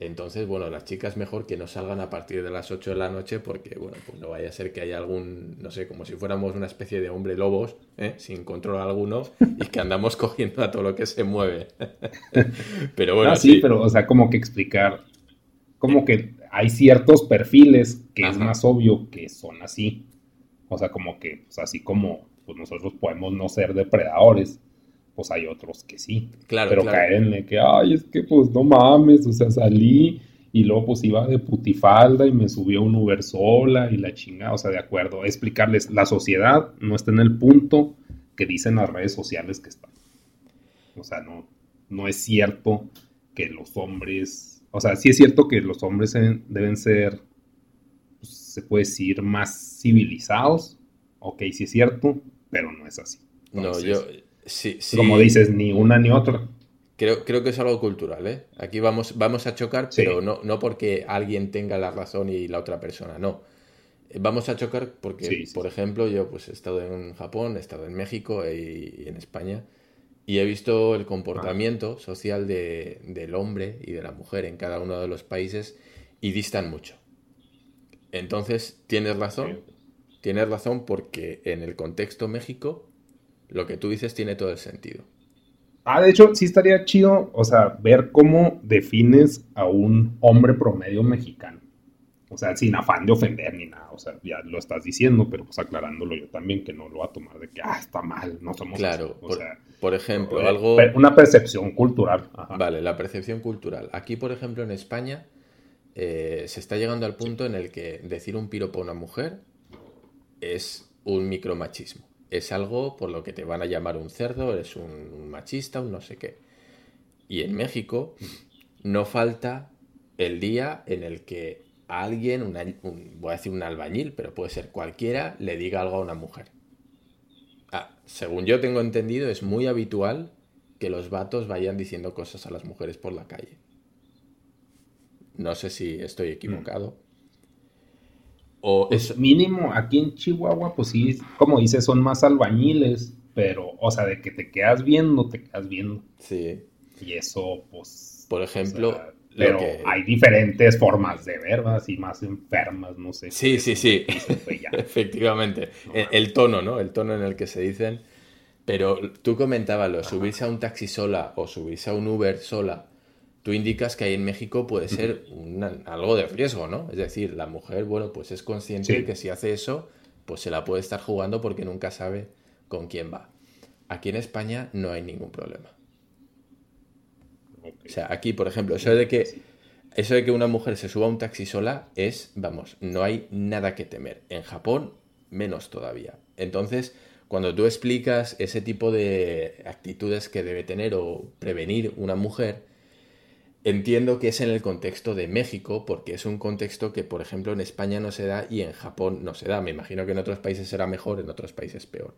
entonces, bueno, las chicas mejor que no salgan a partir de las 8 de la noche porque, bueno, pues no vaya a ser que haya algún, no sé, como si fuéramos una especie de hombre lobos, ¿eh? sin control alguno, y que andamos cogiendo a todo lo que se mueve. pero bueno, ah, sí, pero, o sea, como que explicar, como que hay ciertos perfiles que es más obvio que son así. O sea, como que, pues, así como pues nosotros podemos no ser depredadores, pues hay otros que sí. Claro, pero claro. caerle que, ay, es que pues no mames, o sea, salí y luego pues iba de putifalda y me subió un Uber sola y la chingada, o sea, de acuerdo, explicarles, la sociedad no está en el punto que dicen las redes sociales que están. O sea, no, no es cierto que los hombres, o sea, sí es cierto que los hombres deben ser, pues, se puede decir, más civilizados, ok, sí es cierto, pero no es así. Entonces, no, yo Sí, sí. Como dices, ni una ni otra. Creo, creo que es algo cultural, ¿eh? Aquí vamos, vamos a chocar, Sí. pero no, no porque alguien tenga la razón y la otra persona, no. Eh, Vamos a chocar porque, Sí, sí, por ejemplo, yo pues he estado en Japón, he estado en México y, y en España y he visto el comportamiento social de- del hombre y de la mujer en cada uno de los países y distan mucho. Entonces, tienes razón, tienes razón porque en el contexto México lo que tú dices tiene todo el sentido. Ah, de hecho, sí estaría chido, o sea, ver cómo defines a un hombre promedio mexicano. O sea, sin afán de ofender ni nada. O sea, ya lo estás diciendo, pero pues aclarándolo yo también, que no lo va a tomar de que, ah, está mal, no somos Claro. O por, sea, por ejemplo, eh, algo... una percepción cultural. Ajá. Vale, la percepción cultural. Aquí, por ejemplo, en España, eh, se está llegando al punto en el que decir un piropo a una mujer es un micromachismo. Es algo por lo que te van a llamar un cerdo, eres un, machista, un no sé qué. Y en México no falta el día en el que a alguien, un- voy a decir un albañil, pero puede ser cualquiera, le diga algo a una mujer. Ah, según yo tengo entendido, es muy habitual que los vatos vayan diciendo cosas a las mujeres por la calle. No sé si estoy equivocado. O Pues es, mínimo aquí en Chihuahua, pues sí, como dices, son más albañiles, pero, o sea, de que te quedas viendo, te quedas viendo. sí. Y eso, pues. Por ejemplo, o sea, lo pero que- hay diferentes formas de ver, ¿verdad? Así más enfermas, no sé. Sí, sí, sí. Pues ya. Efectivamente. El, el tono, ¿no? El tono en el que se dicen. Pero tú comentabas lo, subirse a un taxi sola o subirse a un Uber sola. Tú indicas que ahí en México puede ser una- algo de riesgo, ¿no? Es decir, la mujer, bueno, pues es consciente Sí. de que si hace eso, pues se la puede estar jugando porque nunca sabe con quién va. Aquí en España no hay ningún problema. O sea, aquí, por ejemplo, eso de que eso de que una mujer se suba a un taxi sola es, vamos, no hay nada que temer. En Japón, menos todavía. Entonces, cuando tú explicas ese tipo de actitudes que debe tener o prevenir una mujer, entiendo que es en el contexto de México, porque es un contexto que, por ejemplo, en España no se da y en Japón no se da. Me imagino que en otros países será mejor, en otros países peor.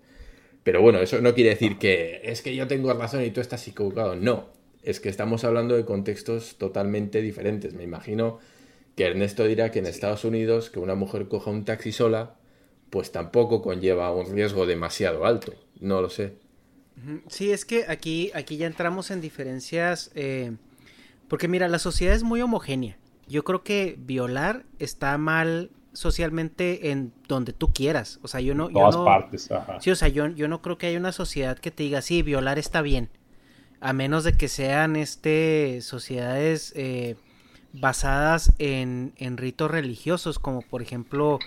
Pero bueno, eso no quiere decir que es que yo tengo razón y tú estás equivocado. No, es que estamos hablando de contextos totalmente diferentes. Me imagino que Ernesto dirá que en Estados Unidos que una mujer coja un taxi sola, pues tampoco conlleva un riesgo demasiado alto. No lo sé. Sí, es que aquí, aquí ya entramos en diferencias. eh, porque mira, la sociedad es muy homogénea. Yo creo que violar está mal socialmente en donde tú quieras. O sea, yo no. En yo todas no- partes, ajá. Sí, o sea, yo, yo no creo que haya una sociedad que te diga, sí, violar está bien. A menos de que sean este sociedades eh, basadas en, en ritos religiosos, como por ejemplo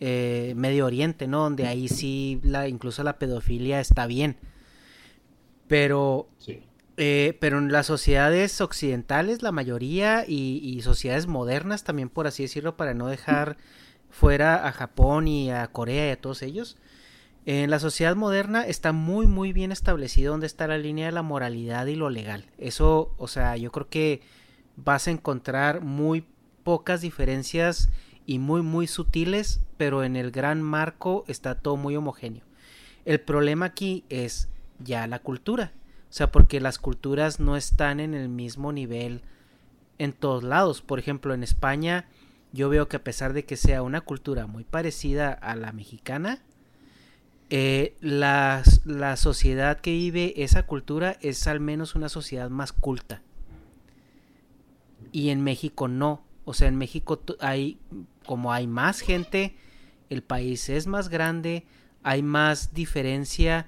eh, Medio Oriente, ¿no? Donde ahí sí la, incluso la pedofilia está bien. Pero Sí. Eh, pero en las sociedades occidentales, la mayoría, y, y sociedades modernas también, por así decirlo, para no dejar fuera a Japón y a Corea y a todos ellos, en la sociedad moderna está muy, muy bien establecido dónde está la línea de la moralidad y lo legal. Eso, o sea, yo creo que vas a encontrar muy pocas diferencias y muy, muy sutiles, pero en el gran marco está todo muy homogéneo. El problema aquí es ya la cultura. O sea, porque las culturas no están en el mismo nivel en todos lados. Por ejemplo, en España yo veo que a pesar de que sea una cultura muy parecida a la mexicana, eh, la, la sociedad que vive esa cultura es al menos una sociedad más culta. Y en México no. O sea, en México hay, como hay más gente, el país es más grande, hay más diferencia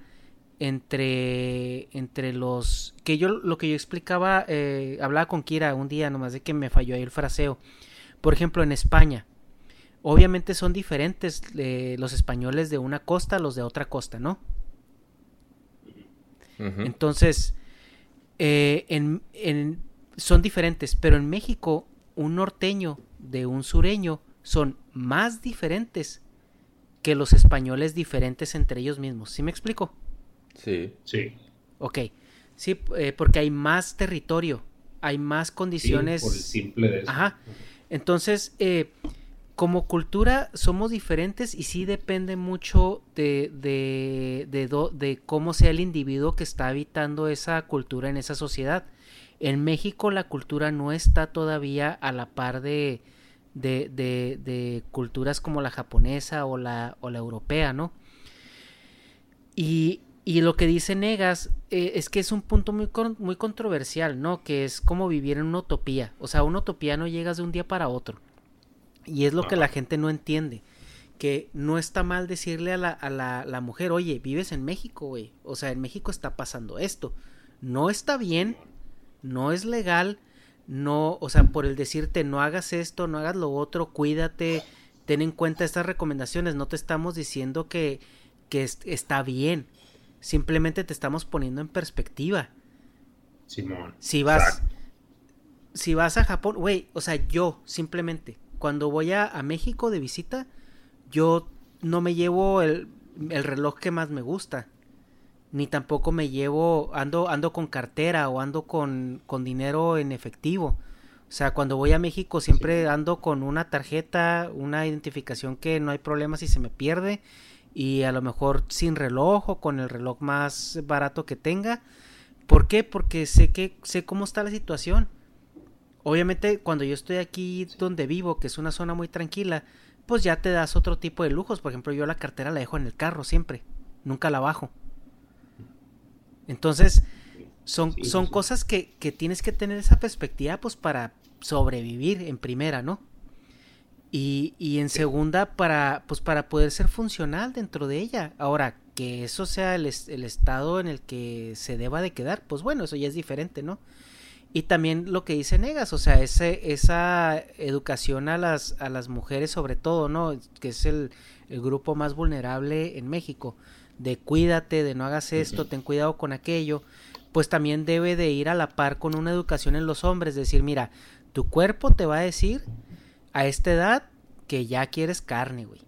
entre, entre los que yo lo que yo explicaba, eh, hablaba con Kira un día, nomás de que me falló ahí el fraseo. Por ejemplo, en España, obviamente son diferentes eh, los españoles de una costa a los de otra costa, ¿no? Entonces, eh, en, en, son diferentes, pero en México, un norteño de un sureño son más diferentes que los españoles diferentes entre ellos mismos. ¿Sí me explico? Sí. Sí. Ok. Sí, eh, porque hay más territorio, hay más condiciones. Sí, por el simple de eso. Ajá. Entonces, eh, como cultura somos diferentes y sí depende mucho de, de, de, de, cómo sea el individuo que está habitando esa cultura en esa sociedad. En México la cultura no está todavía a la par de, de, de, de culturas como la japonesa o la, o la europea, ¿no? Y, y lo que dice Negas eh, es que es un punto muy, muy controversial, ¿no? Que es como vivir en una utopía. O sea, una utopía no llegas de un día para otro. Y es lo que la gente no entiende. Que no está mal decirle a la, a la, la mujer, oye, vives en México, güey. O sea, en México está pasando esto. No está bien, no es legal, no, o sea, por el decirte no hagas esto, no hagas lo otro, cuídate, ten en cuenta estas recomendaciones, no te estamos diciendo que, que está bien, simplemente te estamos poniendo en perspectiva. Simón. Si vas, si vas a Japón, güey, o sea, yo simplemente, cuando voy a, a, México de visita, yo no me llevo el, el reloj que más me gusta ni tampoco me llevo, ando, ando con cartera o ando con, con dinero en efectivo. O sea, cuando voy a México siempre ando con una tarjeta, una identificación que no hay problema si se me pierde y a lo mejor sin reloj o con el reloj más barato que tenga. ¿Por qué? Porque sé que sé cómo está la situación. Obviamente cuando yo estoy aquí donde vivo, que es una zona muy tranquila, pues ya te das otro tipo de lujos. Por ejemplo, yo la cartera la dejo en el carro siempre, nunca la bajo. Entonces, son, sí, son sí. cosas que, que, tienes que tener esa perspectiva pues para sobrevivir en primera, ¿no? Y, y en segunda para pues para poder ser funcional dentro de ella. Ahora, que eso sea el, el, estado en el que se deba de quedar, pues bueno, eso ya es diferente, ¿no? Y también lo que dice Negas, o sea, ese, esa educación a las, a las mujeres sobre todo, ¿no? Que es el, el grupo más vulnerable en México de cuídate, de no hagas esto, ten cuidado con aquello, pues también debe de ir a la par con una educación en los hombres, decir, mira, tu cuerpo te va a decir a esta edad que ya quieres carne, güey.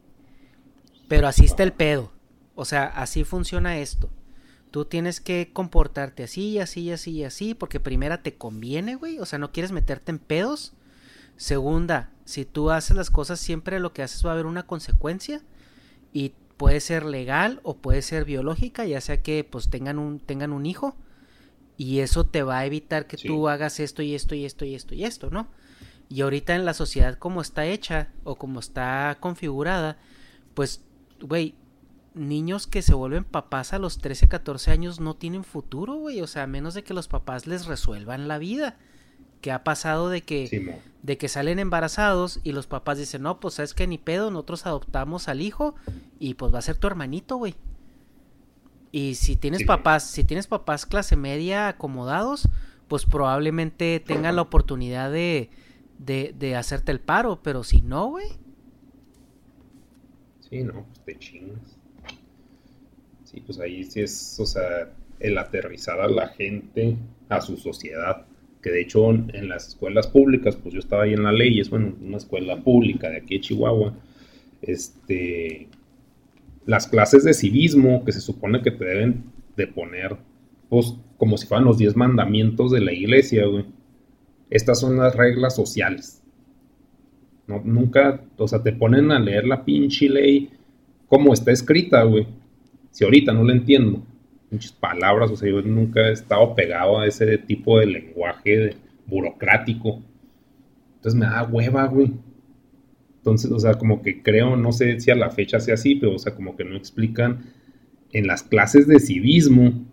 Pero así está el pedo. O sea, así funciona esto. Tú tienes que comportarte así, así, así, así, porque primera te conviene, güey. O sea, no quieres meterte en pedos. Segunda, si tú haces las cosas siempre lo que haces va a haber una consecuencia. Y puede ser legal o puede ser biológica, ya sea que pues tengan un, tengan un hijo y eso te va a evitar que sí. tú hagas esto y esto y esto y esto y esto, ¿no? Y ahorita en la sociedad como está hecha o como está configurada, pues, güey, niños que se vuelven papás a los 13, 14 años no tienen futuro, güey, o sea, a menos de que los papás les resuelvan la vida. Que ha pasado de que, sí, de que salen embarazados y los papás dicen, no, pues sabes que ni pedo, nosotros adoptamos al hijo y pues va a ser tu hermanito, güey. Y si tienes sí, papás, si tienes papás clase media acomodados, pues probablemente tengan la oportunidad de, de, de hacerte el paro, pero si no, güey. Sí, no, pues te chingas. Sí, pues ahí sí es, o sea, el aterrizar a la gente, a su sociedad que de hecho en las escuelas públicas, pues yo estaba ahí en la ley, es bueno, una escuela pública de aquí de Chihuahua, este, las clases de civismo que se supone que te deben de poner, pues como si fueran los 10 mandamientos de la iglesia, güey. Estas son las reglas sociales. No, nunca, o sea, te ponen a leer la pinche ley como está escrita, güey. Si ahorita no la entiendo, muchas palabras, o sea, yo nunca he estado pegado a ese tipo de lenguaje burocrático. Entonces me da hueva, güey. Entonces, o sea, como que creo, no sé si a la fecha sea así, pero, o sea, como que no explican en las clases de civismo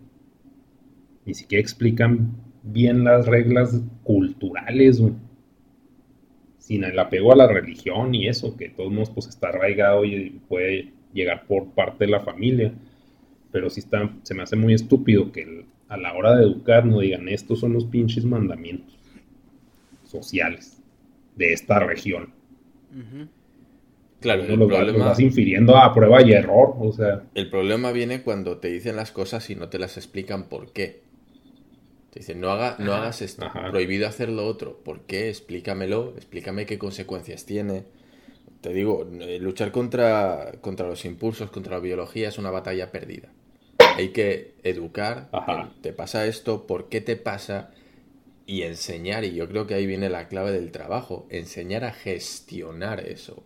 ni siquiera explican bien las reglas culturales, güey. Sin el apego a la religión y eso, que todos modos pues está arraigado y puede llegar por parte de la familia. Pero sí está, se me hace muy estúpido que a la hora de educar no digan estos son los pinches mandamientos sociales de esta región. Claro, el lo, problema... vas infiriendo a prueba y error, o sea... El problema viene cuando te dicen las cosas y no te las explican por qué. Te dicen, no, haga, no hagas esto, prohibido hacer lo otro. ¿Por qué? Explícamelo, explícame qué consecuencias tiene. Te digo, eh, luchar contra, contra los impulsos, contra la biología es una batalla perdida. Hay que educar, te pasa esto, ¿por qué te pasa? Y enseñar, y yo creo que ahí viene la clave del trabajo, enseñar a gestionar eso.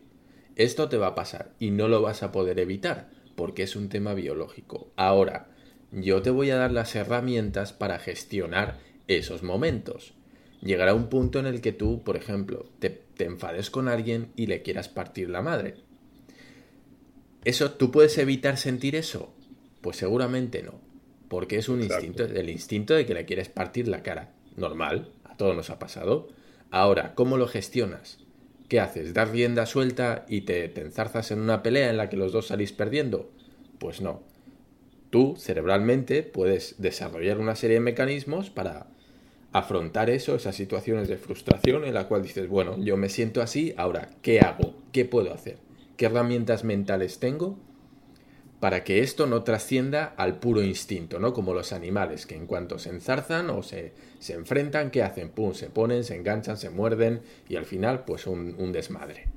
Esto te va a pasar y no lo vas a poder evitar, porque es un tema biológico. Ahora, yo te voy a dar las herramientas para gestionar esos momentos. Llegará un punto en el que tú, por ejemplo, te, enfades con alguien y le quieras partir la madre. ¿Eso tú puedes evitar sentir eso? Pues seguramente no, porque es un instinto, el instinto de que le quieres partir la cara. Normal, a todos nos ha pasado. Ahora, ¿cómo lo gestionas? ¿Qué haces? ¿Dar rienda suelta y te, te enzarzas en una pelea en la que los dos salís perdiendo? Pues no tú cerebralmente puedes desarrollar una serie de mecanismos para afrontar eso, esas situaciones de frustración en la cual dices, bueno, yo me siento así, ahora, ¿qué hago? ¿Qué puedo hacer? ¿Qué herramientas mentales tengo para que esto no trascienda al puro instinto, ¿no? Como los animales, que en cuanto se enzarzan o se, se enfrentan, ¿qué hacen? Pum, se ponen, se enganchan, se muerden y al final, pues un, un desmadre.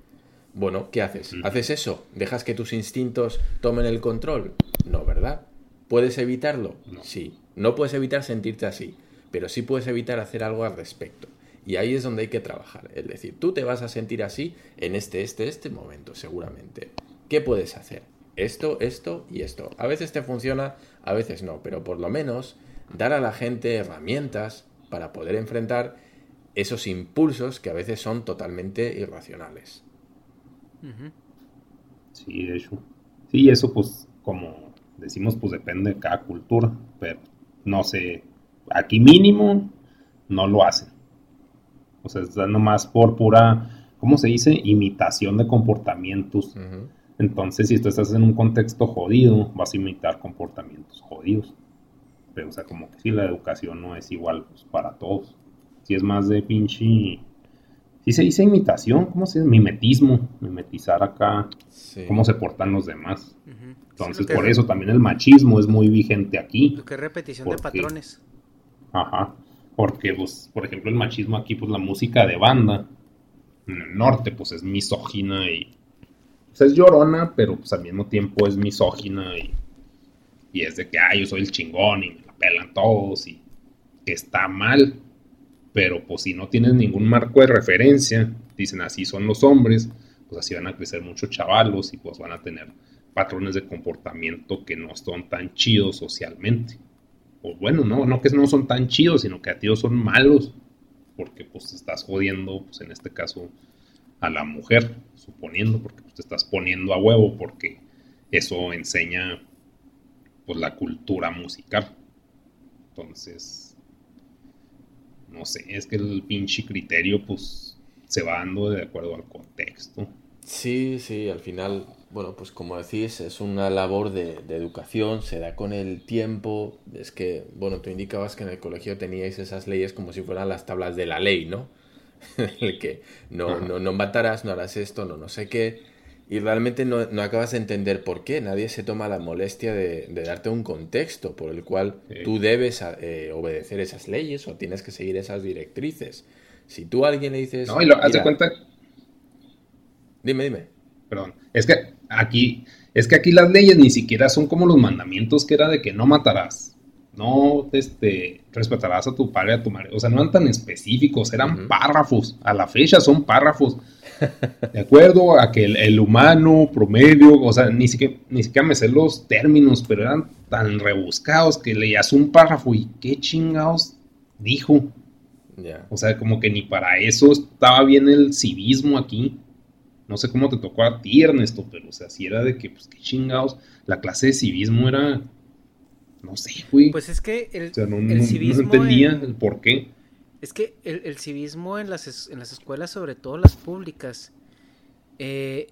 Bueno, ¿qué haces? ¿Haces eso? ¿Dejas que tus instintos tomen el control? No, ¿verdad? ¿Puedes evitarlo? Sí. No puedes evitar sentirte así, pero sí puedes evitar hacer algo al respecto. Y ahí es donde hay que trabajar. Es decir, tú te vas a sentir así en este, este, este momento, seguramente. ¿Qué puedes hacer? Esto, esto y esto. A veces te funciona, a veces no, pero por lo menos dar a la gente herramientas para poder enfrentar esos impulsos que a veces son totalmente irracionales. Sí, de hecho. Sí, eso pues como decimos pues depende de cada cultura, pero no sé, aquí mínimo no lo hacen. O sea, está nomás por pura, ¿cómo se dice? Imitación de comportamientos. Entonces, si tú estás en un contexto jodido, vas a imitar comportamientos jodidos. Pero, o sea, como que si la educación no es igual pues, para todos. Si es más de pinche... Si se dice imitación, ¿cómo se dice? Mimetismo. Mimetizar acá cómo se portan los demás. Entonces, por eso también el machismo es muy vigente aquí. Lo que es repetición de patrones. Ajá. Porque, pues, por ejemplo, el machismo aquí, pues la música de banda en el norte, pues es misógina y. Pues es llorona, pero pues al mismo tiempo es misógina y. Y es de que, ah, yo soy el chingón y me la pelan todos y. que está mal. Pero, pues, si no tienes ningún marco de referencia, dicen así son los hombres, pues así van a crecer muchos chavalos y pues van a tener patrones de comportamiento que no son tan chidos socialmente. O bueno, no, no que no son tan chidos, sino que a ti son malos, porque pues te estás jodiendo, pues en este caso, a la mujer, suponiendo, porque pues, te estás poniendo a huevo, porque eso enseña pues la cultura musical. Entonces, no sé, es que el pinche criterio pues se va dando de acuerdo al contexto. Sí, sí, al final bueno, pues como decís, es una labor de, educación, se da con el tiempo. Es que, bueno, tú indicabas que en el colegio teníais esas leyes como si fueran las tablas de la ley, ¿no? el que no, no, no matarás, no harás esto, no, no sé qué. Y realmente no, acabas de entender por qué. Nadie se toma la molestia de, darte un contexto por el cual tú debes eh, obedecer esas leyes o tienes que seguir esas directrices. Si tú a alguien le dices... No, y lo, haz cuenta... Dime, dime. Perdón. Es que aquí, es que aquí las leyes ni siquiera son como los mandamientos que era de que no matarás, no este, respetarás a tu padre, a tu madre. O sea, no eran tan específicos, eran párrafos. A la fecha son párrafos. De acuerdo a que el, humano promedio, o sea, ni siquiera, ni siquiera me sé los términos, pero eran tan rebuscados que leías un párrafo y qué chingados dijo. O sea, como que ni para eso estaba bien el civismo aquí. No sé cómo te tocó a ti, Ernesto, pero o sea, si era de que, pues qué chingados, la clase de civismo era, no sé, güey. Pues es que el, o sea, no, el no- civismo no entendía en- el por qué. Es que el, el civismo en las, en las escuelas, sobre todo las públicas, eh,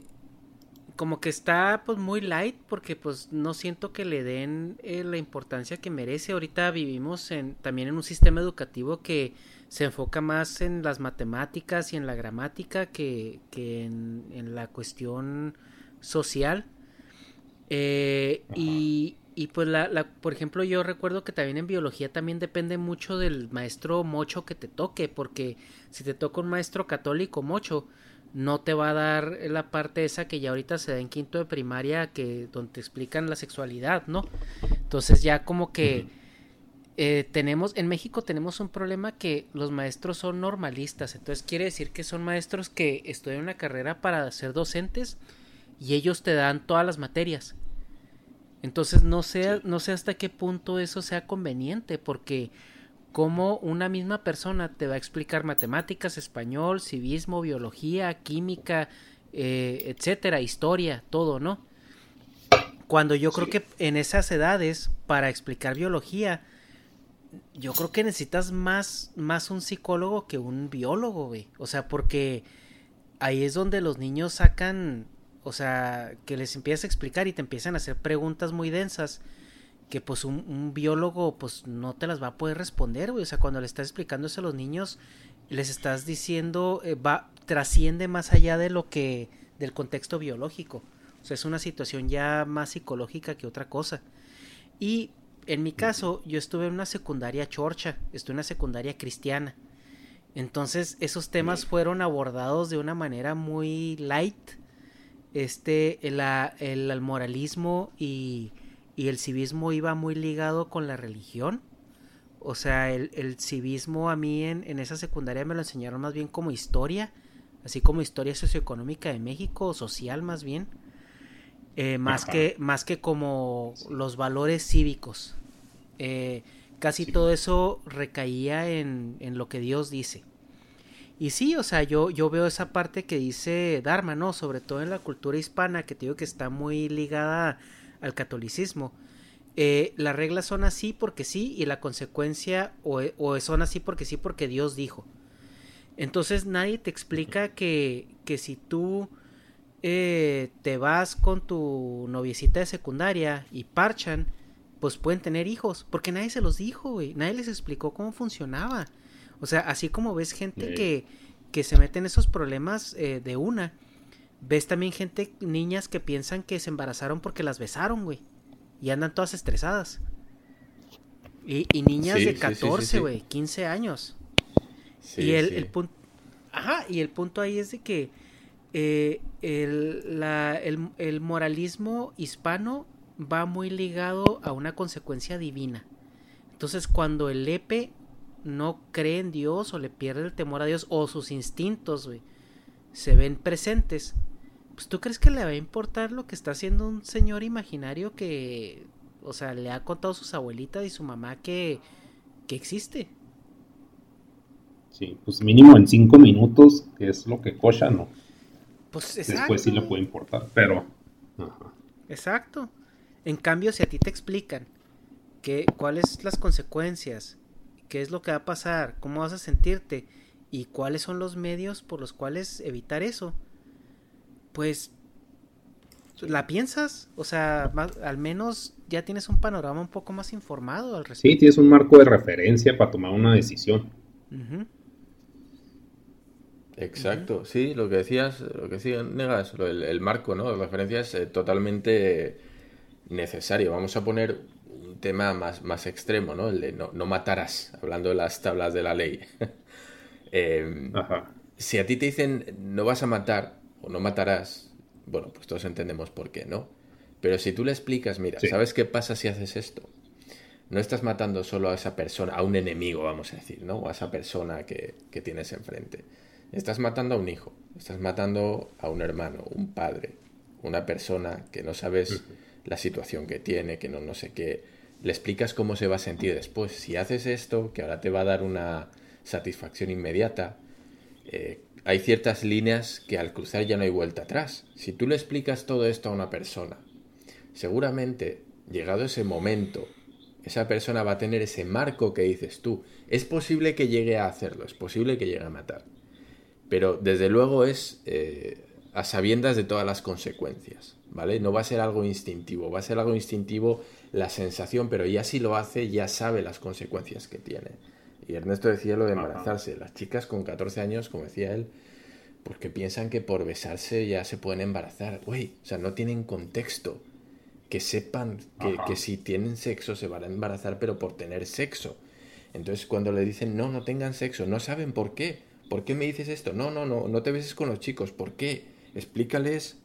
como que está pues muy light porque pues no siento que le den eh, la importancia que merece. Ahorita vivimos en, también en un sistema educativo que se enfoca más en las matemáticas y en la gramática que, que en, en la cuestión social. Eh, y, y pues la, la- por ejemplo, yo recuerdo que también en biología también depende mucho del maestro mocho que te toque, porque si te toca un maestro católico mocho, no te va a dar la parte esa que ya ahorita se da en quinto de primaria, que donde te explican la sexualidad, ¿no? Entonces ya como que eh, tenemos, en México tenemos un problema que los maestros son normalistas, entonces quiere decir que son maestros que estudian una carrera para ser docentes y ellos te dan todas las materias. Entonces no sé, no sé hasta qué punto eso sea conveniente, porque como una misma persona te va a explicar matemáticas, español, civismo, biología, química, eh, etcétera, historia, todo, ¿no? Cuando yo creo que en esas edades, para explicar biología, yo creo que necesitas más, más un psicólogo que un biólogo, güey. O sea, porque ahí es donde los niños sacan, o sea, que les empiezas a explicar y te empiezan a hacer preguntas muy densas que pues un, un biólogo pues no te las va a poder responder, güey. O sea, cuando le estás explicando eso a los niños, les estás diciendo, eh, va, trasciende más allá de lo que, del contexto biológico. O sea, es una situación ya más psicológica que otra cosa. Y en mi caso, yo estuve en una secundaria chorcha, estuve en una secundaria cristiana. Entonces, esos temas fueron abordados de una manera muy light. Este, el, el, el moralismo y, y el civismo iba muy ligado con la religión. O sea, el, el civismo a mí en, en esa secundaria me lo enseñaron más bien como historia, así como historia socioeconómica de México, o social más bien, eh, más, Ajá. que, más que como los valores cívicos. Eh, casi todo eso recaía en, en lo que Dios dice. Y sí, o sea, yo, yo veo esa parte que dice Dharma, ¿no? Sobre todo en la cultura hispana, que te digo que está muy ligada al catolicismo. Eh, las reglas son así porque sí, y la consecuencia, o, o son así porque sí, porque Dios dijo. Entonces nadie te explica que, que si tú eh, te vas con tu noviecita de secundaria y parchan, pues pueden tener hijos, porque nadie se los dijo, güey, nadie les explicó cómo funcionaba. O sea, así como ves gente Sí. que, que se mete en esos problemas eh, de una, ves también gente, niñas que piensan que se embarazaron porque las besaron, güey, y andan todas estresadas. Y, y niñas Sí, de sí, sí, sí, 14, sí. güey, 15 años. Sí, y el, sí. el punto. Ajá, y el punto ahí es de que eh, el, la- el- el moralismo hispano va muy ligado a una consecuencia divina. Entonces, cuando el lepe no cree en Dios o le pierde el temor a Dios o sus instintos, güey, se ven presentes, pues tú crees que le va a importar lo que está haciendo un señor imaginario que, o sea, le ha contado a sus abuelitas y su mamá que, que existe. Sí, pues mínimo en cinco minutos, que es lo que cocha, no. Pues exacto. Después sí le puede importar, pero. Ajá. Exacto. En cambio, si a ti te explican que, cuáles las consecuencias, qué es lo que va a pasar, cómo vas a sentirte y cuáles son los medios por los cuales evitar eso, pues la piensas, o sea, más- al menos ya tienes un panorama un poco más informado al Sí, respecto. tienes un marco de referencia para tomar una decisión. Exacto, sí, lo que decías, lo que decías, Negas, el, el marco, ¿no? De referencia es eh, totalmente necesario. Vamos a poner un tema más, más extremo, ¿no? El de no, no matarás, hablando de las tablas de la ley. Eh, Ajá. si a ti te dicen no vas a matar o no matarás, bueno, pues todos entendemos por qué, ¿no? Pero si tú le explicas, mira, Sí. ¿sabes qué pasa si haces esto? No estás matando solo a esa persona, a un enemigo, vamos a decir, ¿no? O a esa persona que, que tienes enfrente. Estás matando a un hijo, estás matando a un hermano, un padre, una persona que no sabes la situación que tiene, que no, no sé qué. Le explicas cómo se va a sentir después. Si haces esto, que ahora te va a dar una satisfacción inmediata, eh, hay ciertas líneas que al cruzar ya no hay vuelta atrás. Si tú le explicas todo esto a una persona, seguramente, llegado ese momento, esa persona va a tener ese marco que dices tú. Es posible que llegue a hacerlo, es posible que llegue a matar. Pero desde luego es eh, a sabiendas de todas las consecuencias, ¿vale? No va a ser algo instintivo, va a ser algo instintivo la sensación, pero ya si lo hace, ya sabe las consecuencias que tiene. Y Ernesto decía lo de embarazarse. Las chicas con 14 años, como decía él, porque piensan que por besarse ya se pueden embarazar. Güey, o sea, no tienen contexto que sepan que, si tienen sexo se van a embarazar, pero por tener sexo. Entonces cuando le dicen no, no tengan sexo, no saben por qué. ¿Por qué me dices esto? No, no, no, no te beses con los chicos. ¿Por qué? Explícales,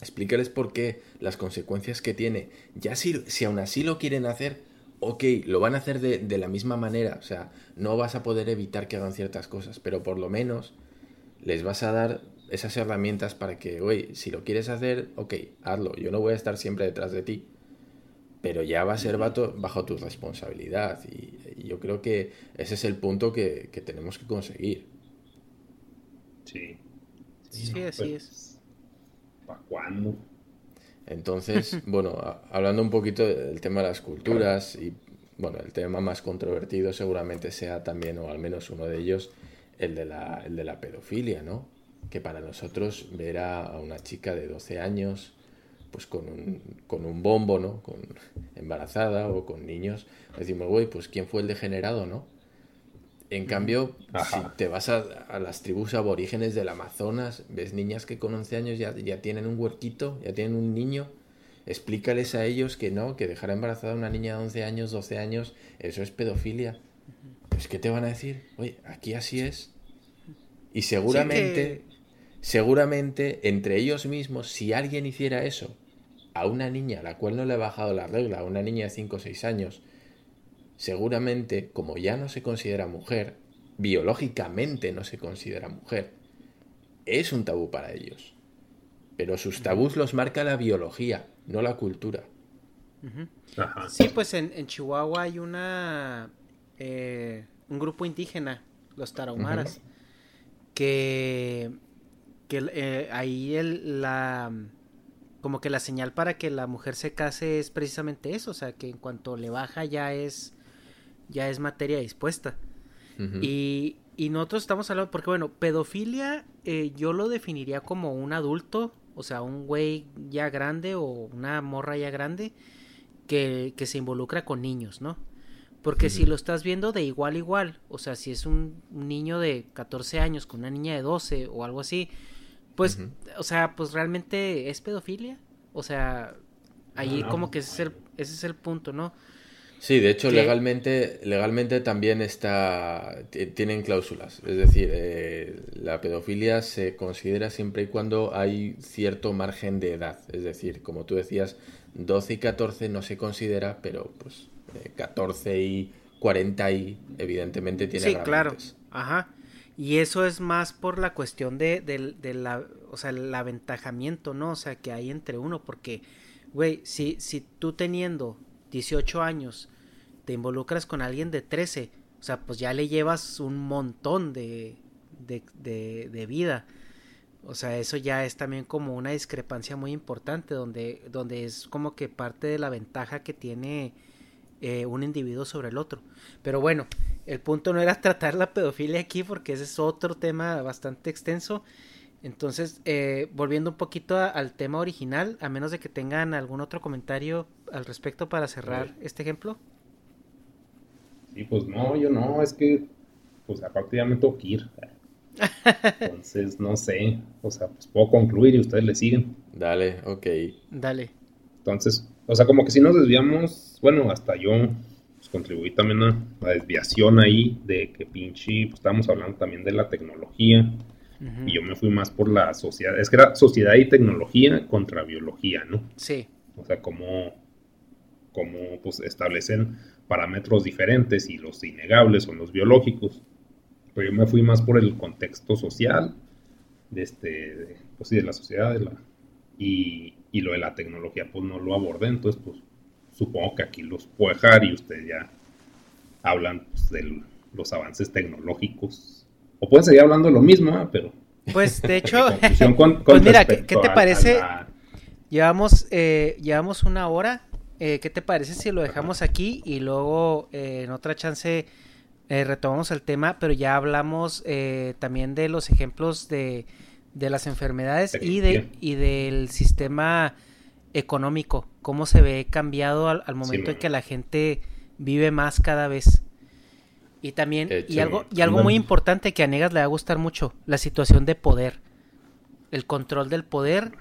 explícales por qué, las consecuencias que tiene. Ya si, si aún así lo quieren hacer, ok, lo van a hacer de, de la misma manera. O sea, no vas a poder evitar que hagan ciertas cosas, pero por lo menos les vas a dar esas herramientas para que, oye, si lo quieres hacer, ok, hazlo. Yo no voy a estar siempre detrás de ti. Pero ya va a ser bajo, tu responsabilidad. Y, yo creo que ese es el punto que, tenemos que conseguir. Sí. Sí, así pues, es. ¿Para cuándo? Entonces, bueno, hablando un poquito del tema de las culturas y, bueno, el tema más controvertido seguramente sea también, o al menos uno de ellos, el de la, el de la pedofilia, ¿no? que para nosotros ver a una chica de 12 años pues con un, con un bombo, ¿no? Con, embarazada o con niños, decimos, güey, pues ¿quién fue el degenerado, no? En cambio, si te vas a, a, las tribus aborígenes del Amazonas, ves niñas que con 11 años ya, ya tienen un huerquito, ya tienen un niño, explícales a ellos que no, que dejar embarazada a una niña de 11 años, 12 años, eso es pedofilia. Pues ¿qué te van a decir? Oye, aquí así es. Y seguramente Seguramente entre ellos mismos, si alguien hiciera eso a una niña a la cual no le ha bajado la regla, a una niña de 5 o 6 años, seguramente, como ya no se considera mujer, biológicamente no se considera mujer, es un tabú para ellos. Pero sus tabús los marca la biología, no la cultura. Sí, pues en, Chihuahua hay una eh, un grupo indígena, los tarahumaras, que que eh, ahí el, la como que la señal para que la mujer se case es precisamente eso, o sea, que en cuanto le baja ya es ya es materia dispuesta. y, y nosotros estamos hablando, porque bueno, pedofilia eh, yo lo definiría como un adulto, o sea, un güey ya grande o una morra ya grande que, que se involucra con niños, ¿no? Porque si lo estás viendo de igual a igual, o sea, si es un, un niño de 14 años con una niña de 12 o algo así, pues, o sea, pues realmente es pedofilia. O sea, ahí como que ese es, el, ese es el punto, ¿no? Sí, de hecho, legalmente, legalmente también está, tienen cláusulas. Es decir, eh, la pedofilia se considera siempre y cuando hay cierto margen de edad. Es decir, como tú decías, 12 y 14 no se considera, pero pues 14 eh, y 40 y evidentemente tiene Sí, claro. Ajá. Y eso es más por la cuestión de, de, la, o sea, el aventajamiento, ¿no? O sea, que hay entre uno, porque, güey, si, si tú teniendo 18 años te involucras con alguien de 13, o sea, pues ya le llevas un montón de, de, de, de vida. O sea, eso ya es también como una discrepancia muy importante, donde, donde es como que parte de la ventaja que tiene eh, un individuo sobre el otro. Pero bueno, el punto no era tratar la pedofilia aquí porque ese es otro tema bastante extenso. Entonces, eh, volviendo un poquito al tema original, a menos de que tengan algún otro comentario al respecto para cerrar este ejemplo. Sí, pues no, yo no, es que, pues aparte ya me tengo que ir. Entonces, no sé, o sea, pues puedo concluir y ustedes le siguen. Dale, ok. Dale. Entonces, o sea, como que si nos desviamos, bueno, hasta yo pues, contribuí también a la desviación ahí de que pinche, pues estábamos hablando también de la tecnología. Y yo me fui más por la sociedad. Es que era sociedad y tecnología contra biología, ¿no? Sí. O sea, como, como pues establecen parámetros diferentes y los innegables son los biológicos. Pero yo me fui más por el contexto social, de este, pues sí, de la sociedad, de la, y, y lo de la tecnología pues no lo abordé, entonces pues supongo que aquí los puedo dejar y ustedes ya hablan pues, de los avances tecnológicos O pueden seguir hablando lo mismo, ¿eh? pero... Pues de hecho, pues mira, ¿qué, te parece? Llevamos, eh, llevamos una hora. Eh, ¿Qué te parece si lo dejamos aquí y luego eh, en otra chance retomamos el tema? Pero ya hablamos también de los ejemplos de, de las enfermedades y, de, y del sistema económico, cómo se ve cambiado al, momento en que la gente vive más cada vez. Y también, y algo, y algo muy importante que a Negas le va a gustar mucho, la situación de poder. El control del poder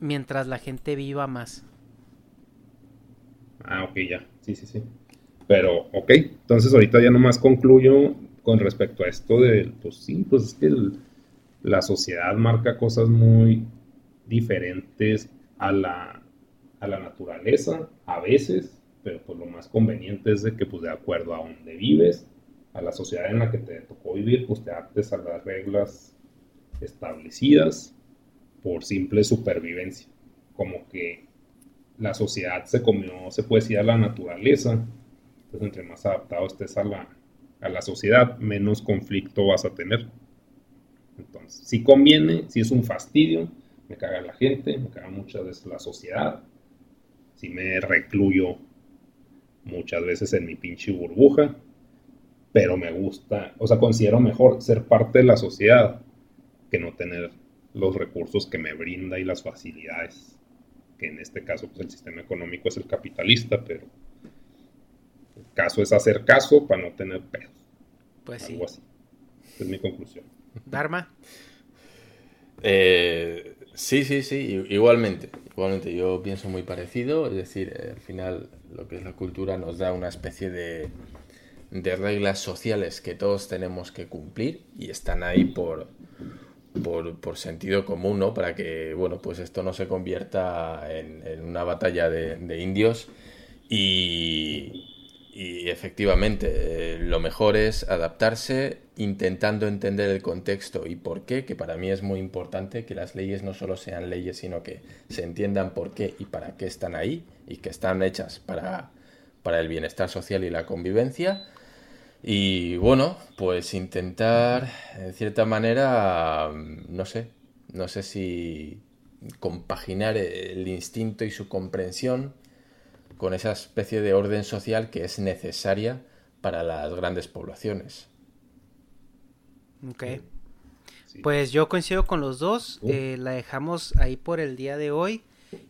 mientras la gente viva más. Ah, ok, ya. Sí, sí, sí. Pero, ok. Entonces ahorita ya nomás concluyo con respecto a esto de, pues sí, pues es que la sociedad marca cosas muy diferentes a la, a la naturaleza, a veces, pero pues lo más conveniente es de que pues de acuerdo a donde vives, a la sociedad en la que te tocó vivir, pues te adaptes a las reglas establecidas por simple supervivencia. Como que la sociedad se comió, se puede decir, a la naturaleza. Entonces, entre más adaptado estés a la, a la sociedad, menos conflicto vas a tener. Entonces, si conviene, si es un fastidio, me caga la gente, me caga muchas veces la sociedad, si me recluyo muchas veces en mi pinche burbuja, pero me gusta, o sea, considero mejor ser parte de la sociedad que no tener los recursos que me brinda y las facilidades, que en este caso pues el sistema económico es el capitalista, pero el caso es hacer caso para no tener pedos. Pues Algo sí. Así. Es mi conclusión. Dharma. Eh, sí, sí, sí, igualmente. Igualmente, yo pienso muy parecido. Es decir, eh, al final lo que es la cultura nos da una especie de, de reglas sociales que todos tenemos que cumplir y están ahí por, por, sentido común, ¿no? Para que, bueno, pues esto no se convierta en, una batalla de, indios y, efectivamente eh, lo mejor es adaptarse intentando entender el contexto y por qué, que para mí es muy importante que las leyes no solo sean leyes, sino que se entiendan por qué y para qué están ahí y que están hechas para, para el bienestar social y la convivencia y bueno, pues intentar, en cierta manera, no sé, no sé si compaginar el instinto y su comprensión con esa especie de orden social que es necesaria para las grandes poblaciones. Ok. Pues yo coincido con los dos, uh. eh, la dejamos ahí por el día de hoy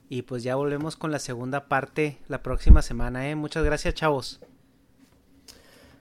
y pues ya volvemos con la segunda parte la próxima semana. ¿eh? Muchas gracias, chavos.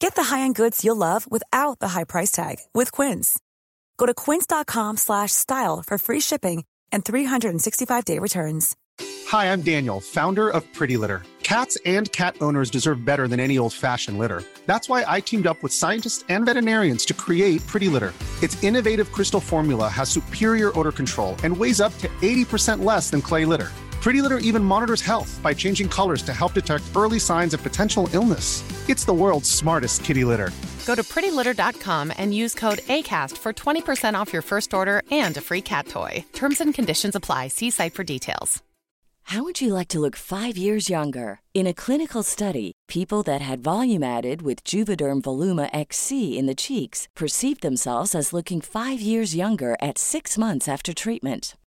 Get the high-end goods you'll love without the high price tag with Quince. Go to quince.com slash style for free shipping and 365-day returns. Hi, I'm Daniel, founder of Pretty Litter. Cats and cat owners deserve better than any old-fashioned litter. That's why I teamed up with scientists and veterinarians to create Pretty Litter. Its innovative crystal formula has superior odor control and weighs up to 80% less than clay litter. Pretty Litter even monitors health by changing colors to help detect early signs of potential illness. It's the world's smartest kitty litter. Go to prettylitter.com and use code ACAST for 20% off your first order and a free cat toy. Terms and conditions apply. See site for details. How would you like to look five years younger? In a clinical study, people that had volume added with Juvederm Voluma XC in the cheeks perceived themselves as looking five years younger at six months after treatment.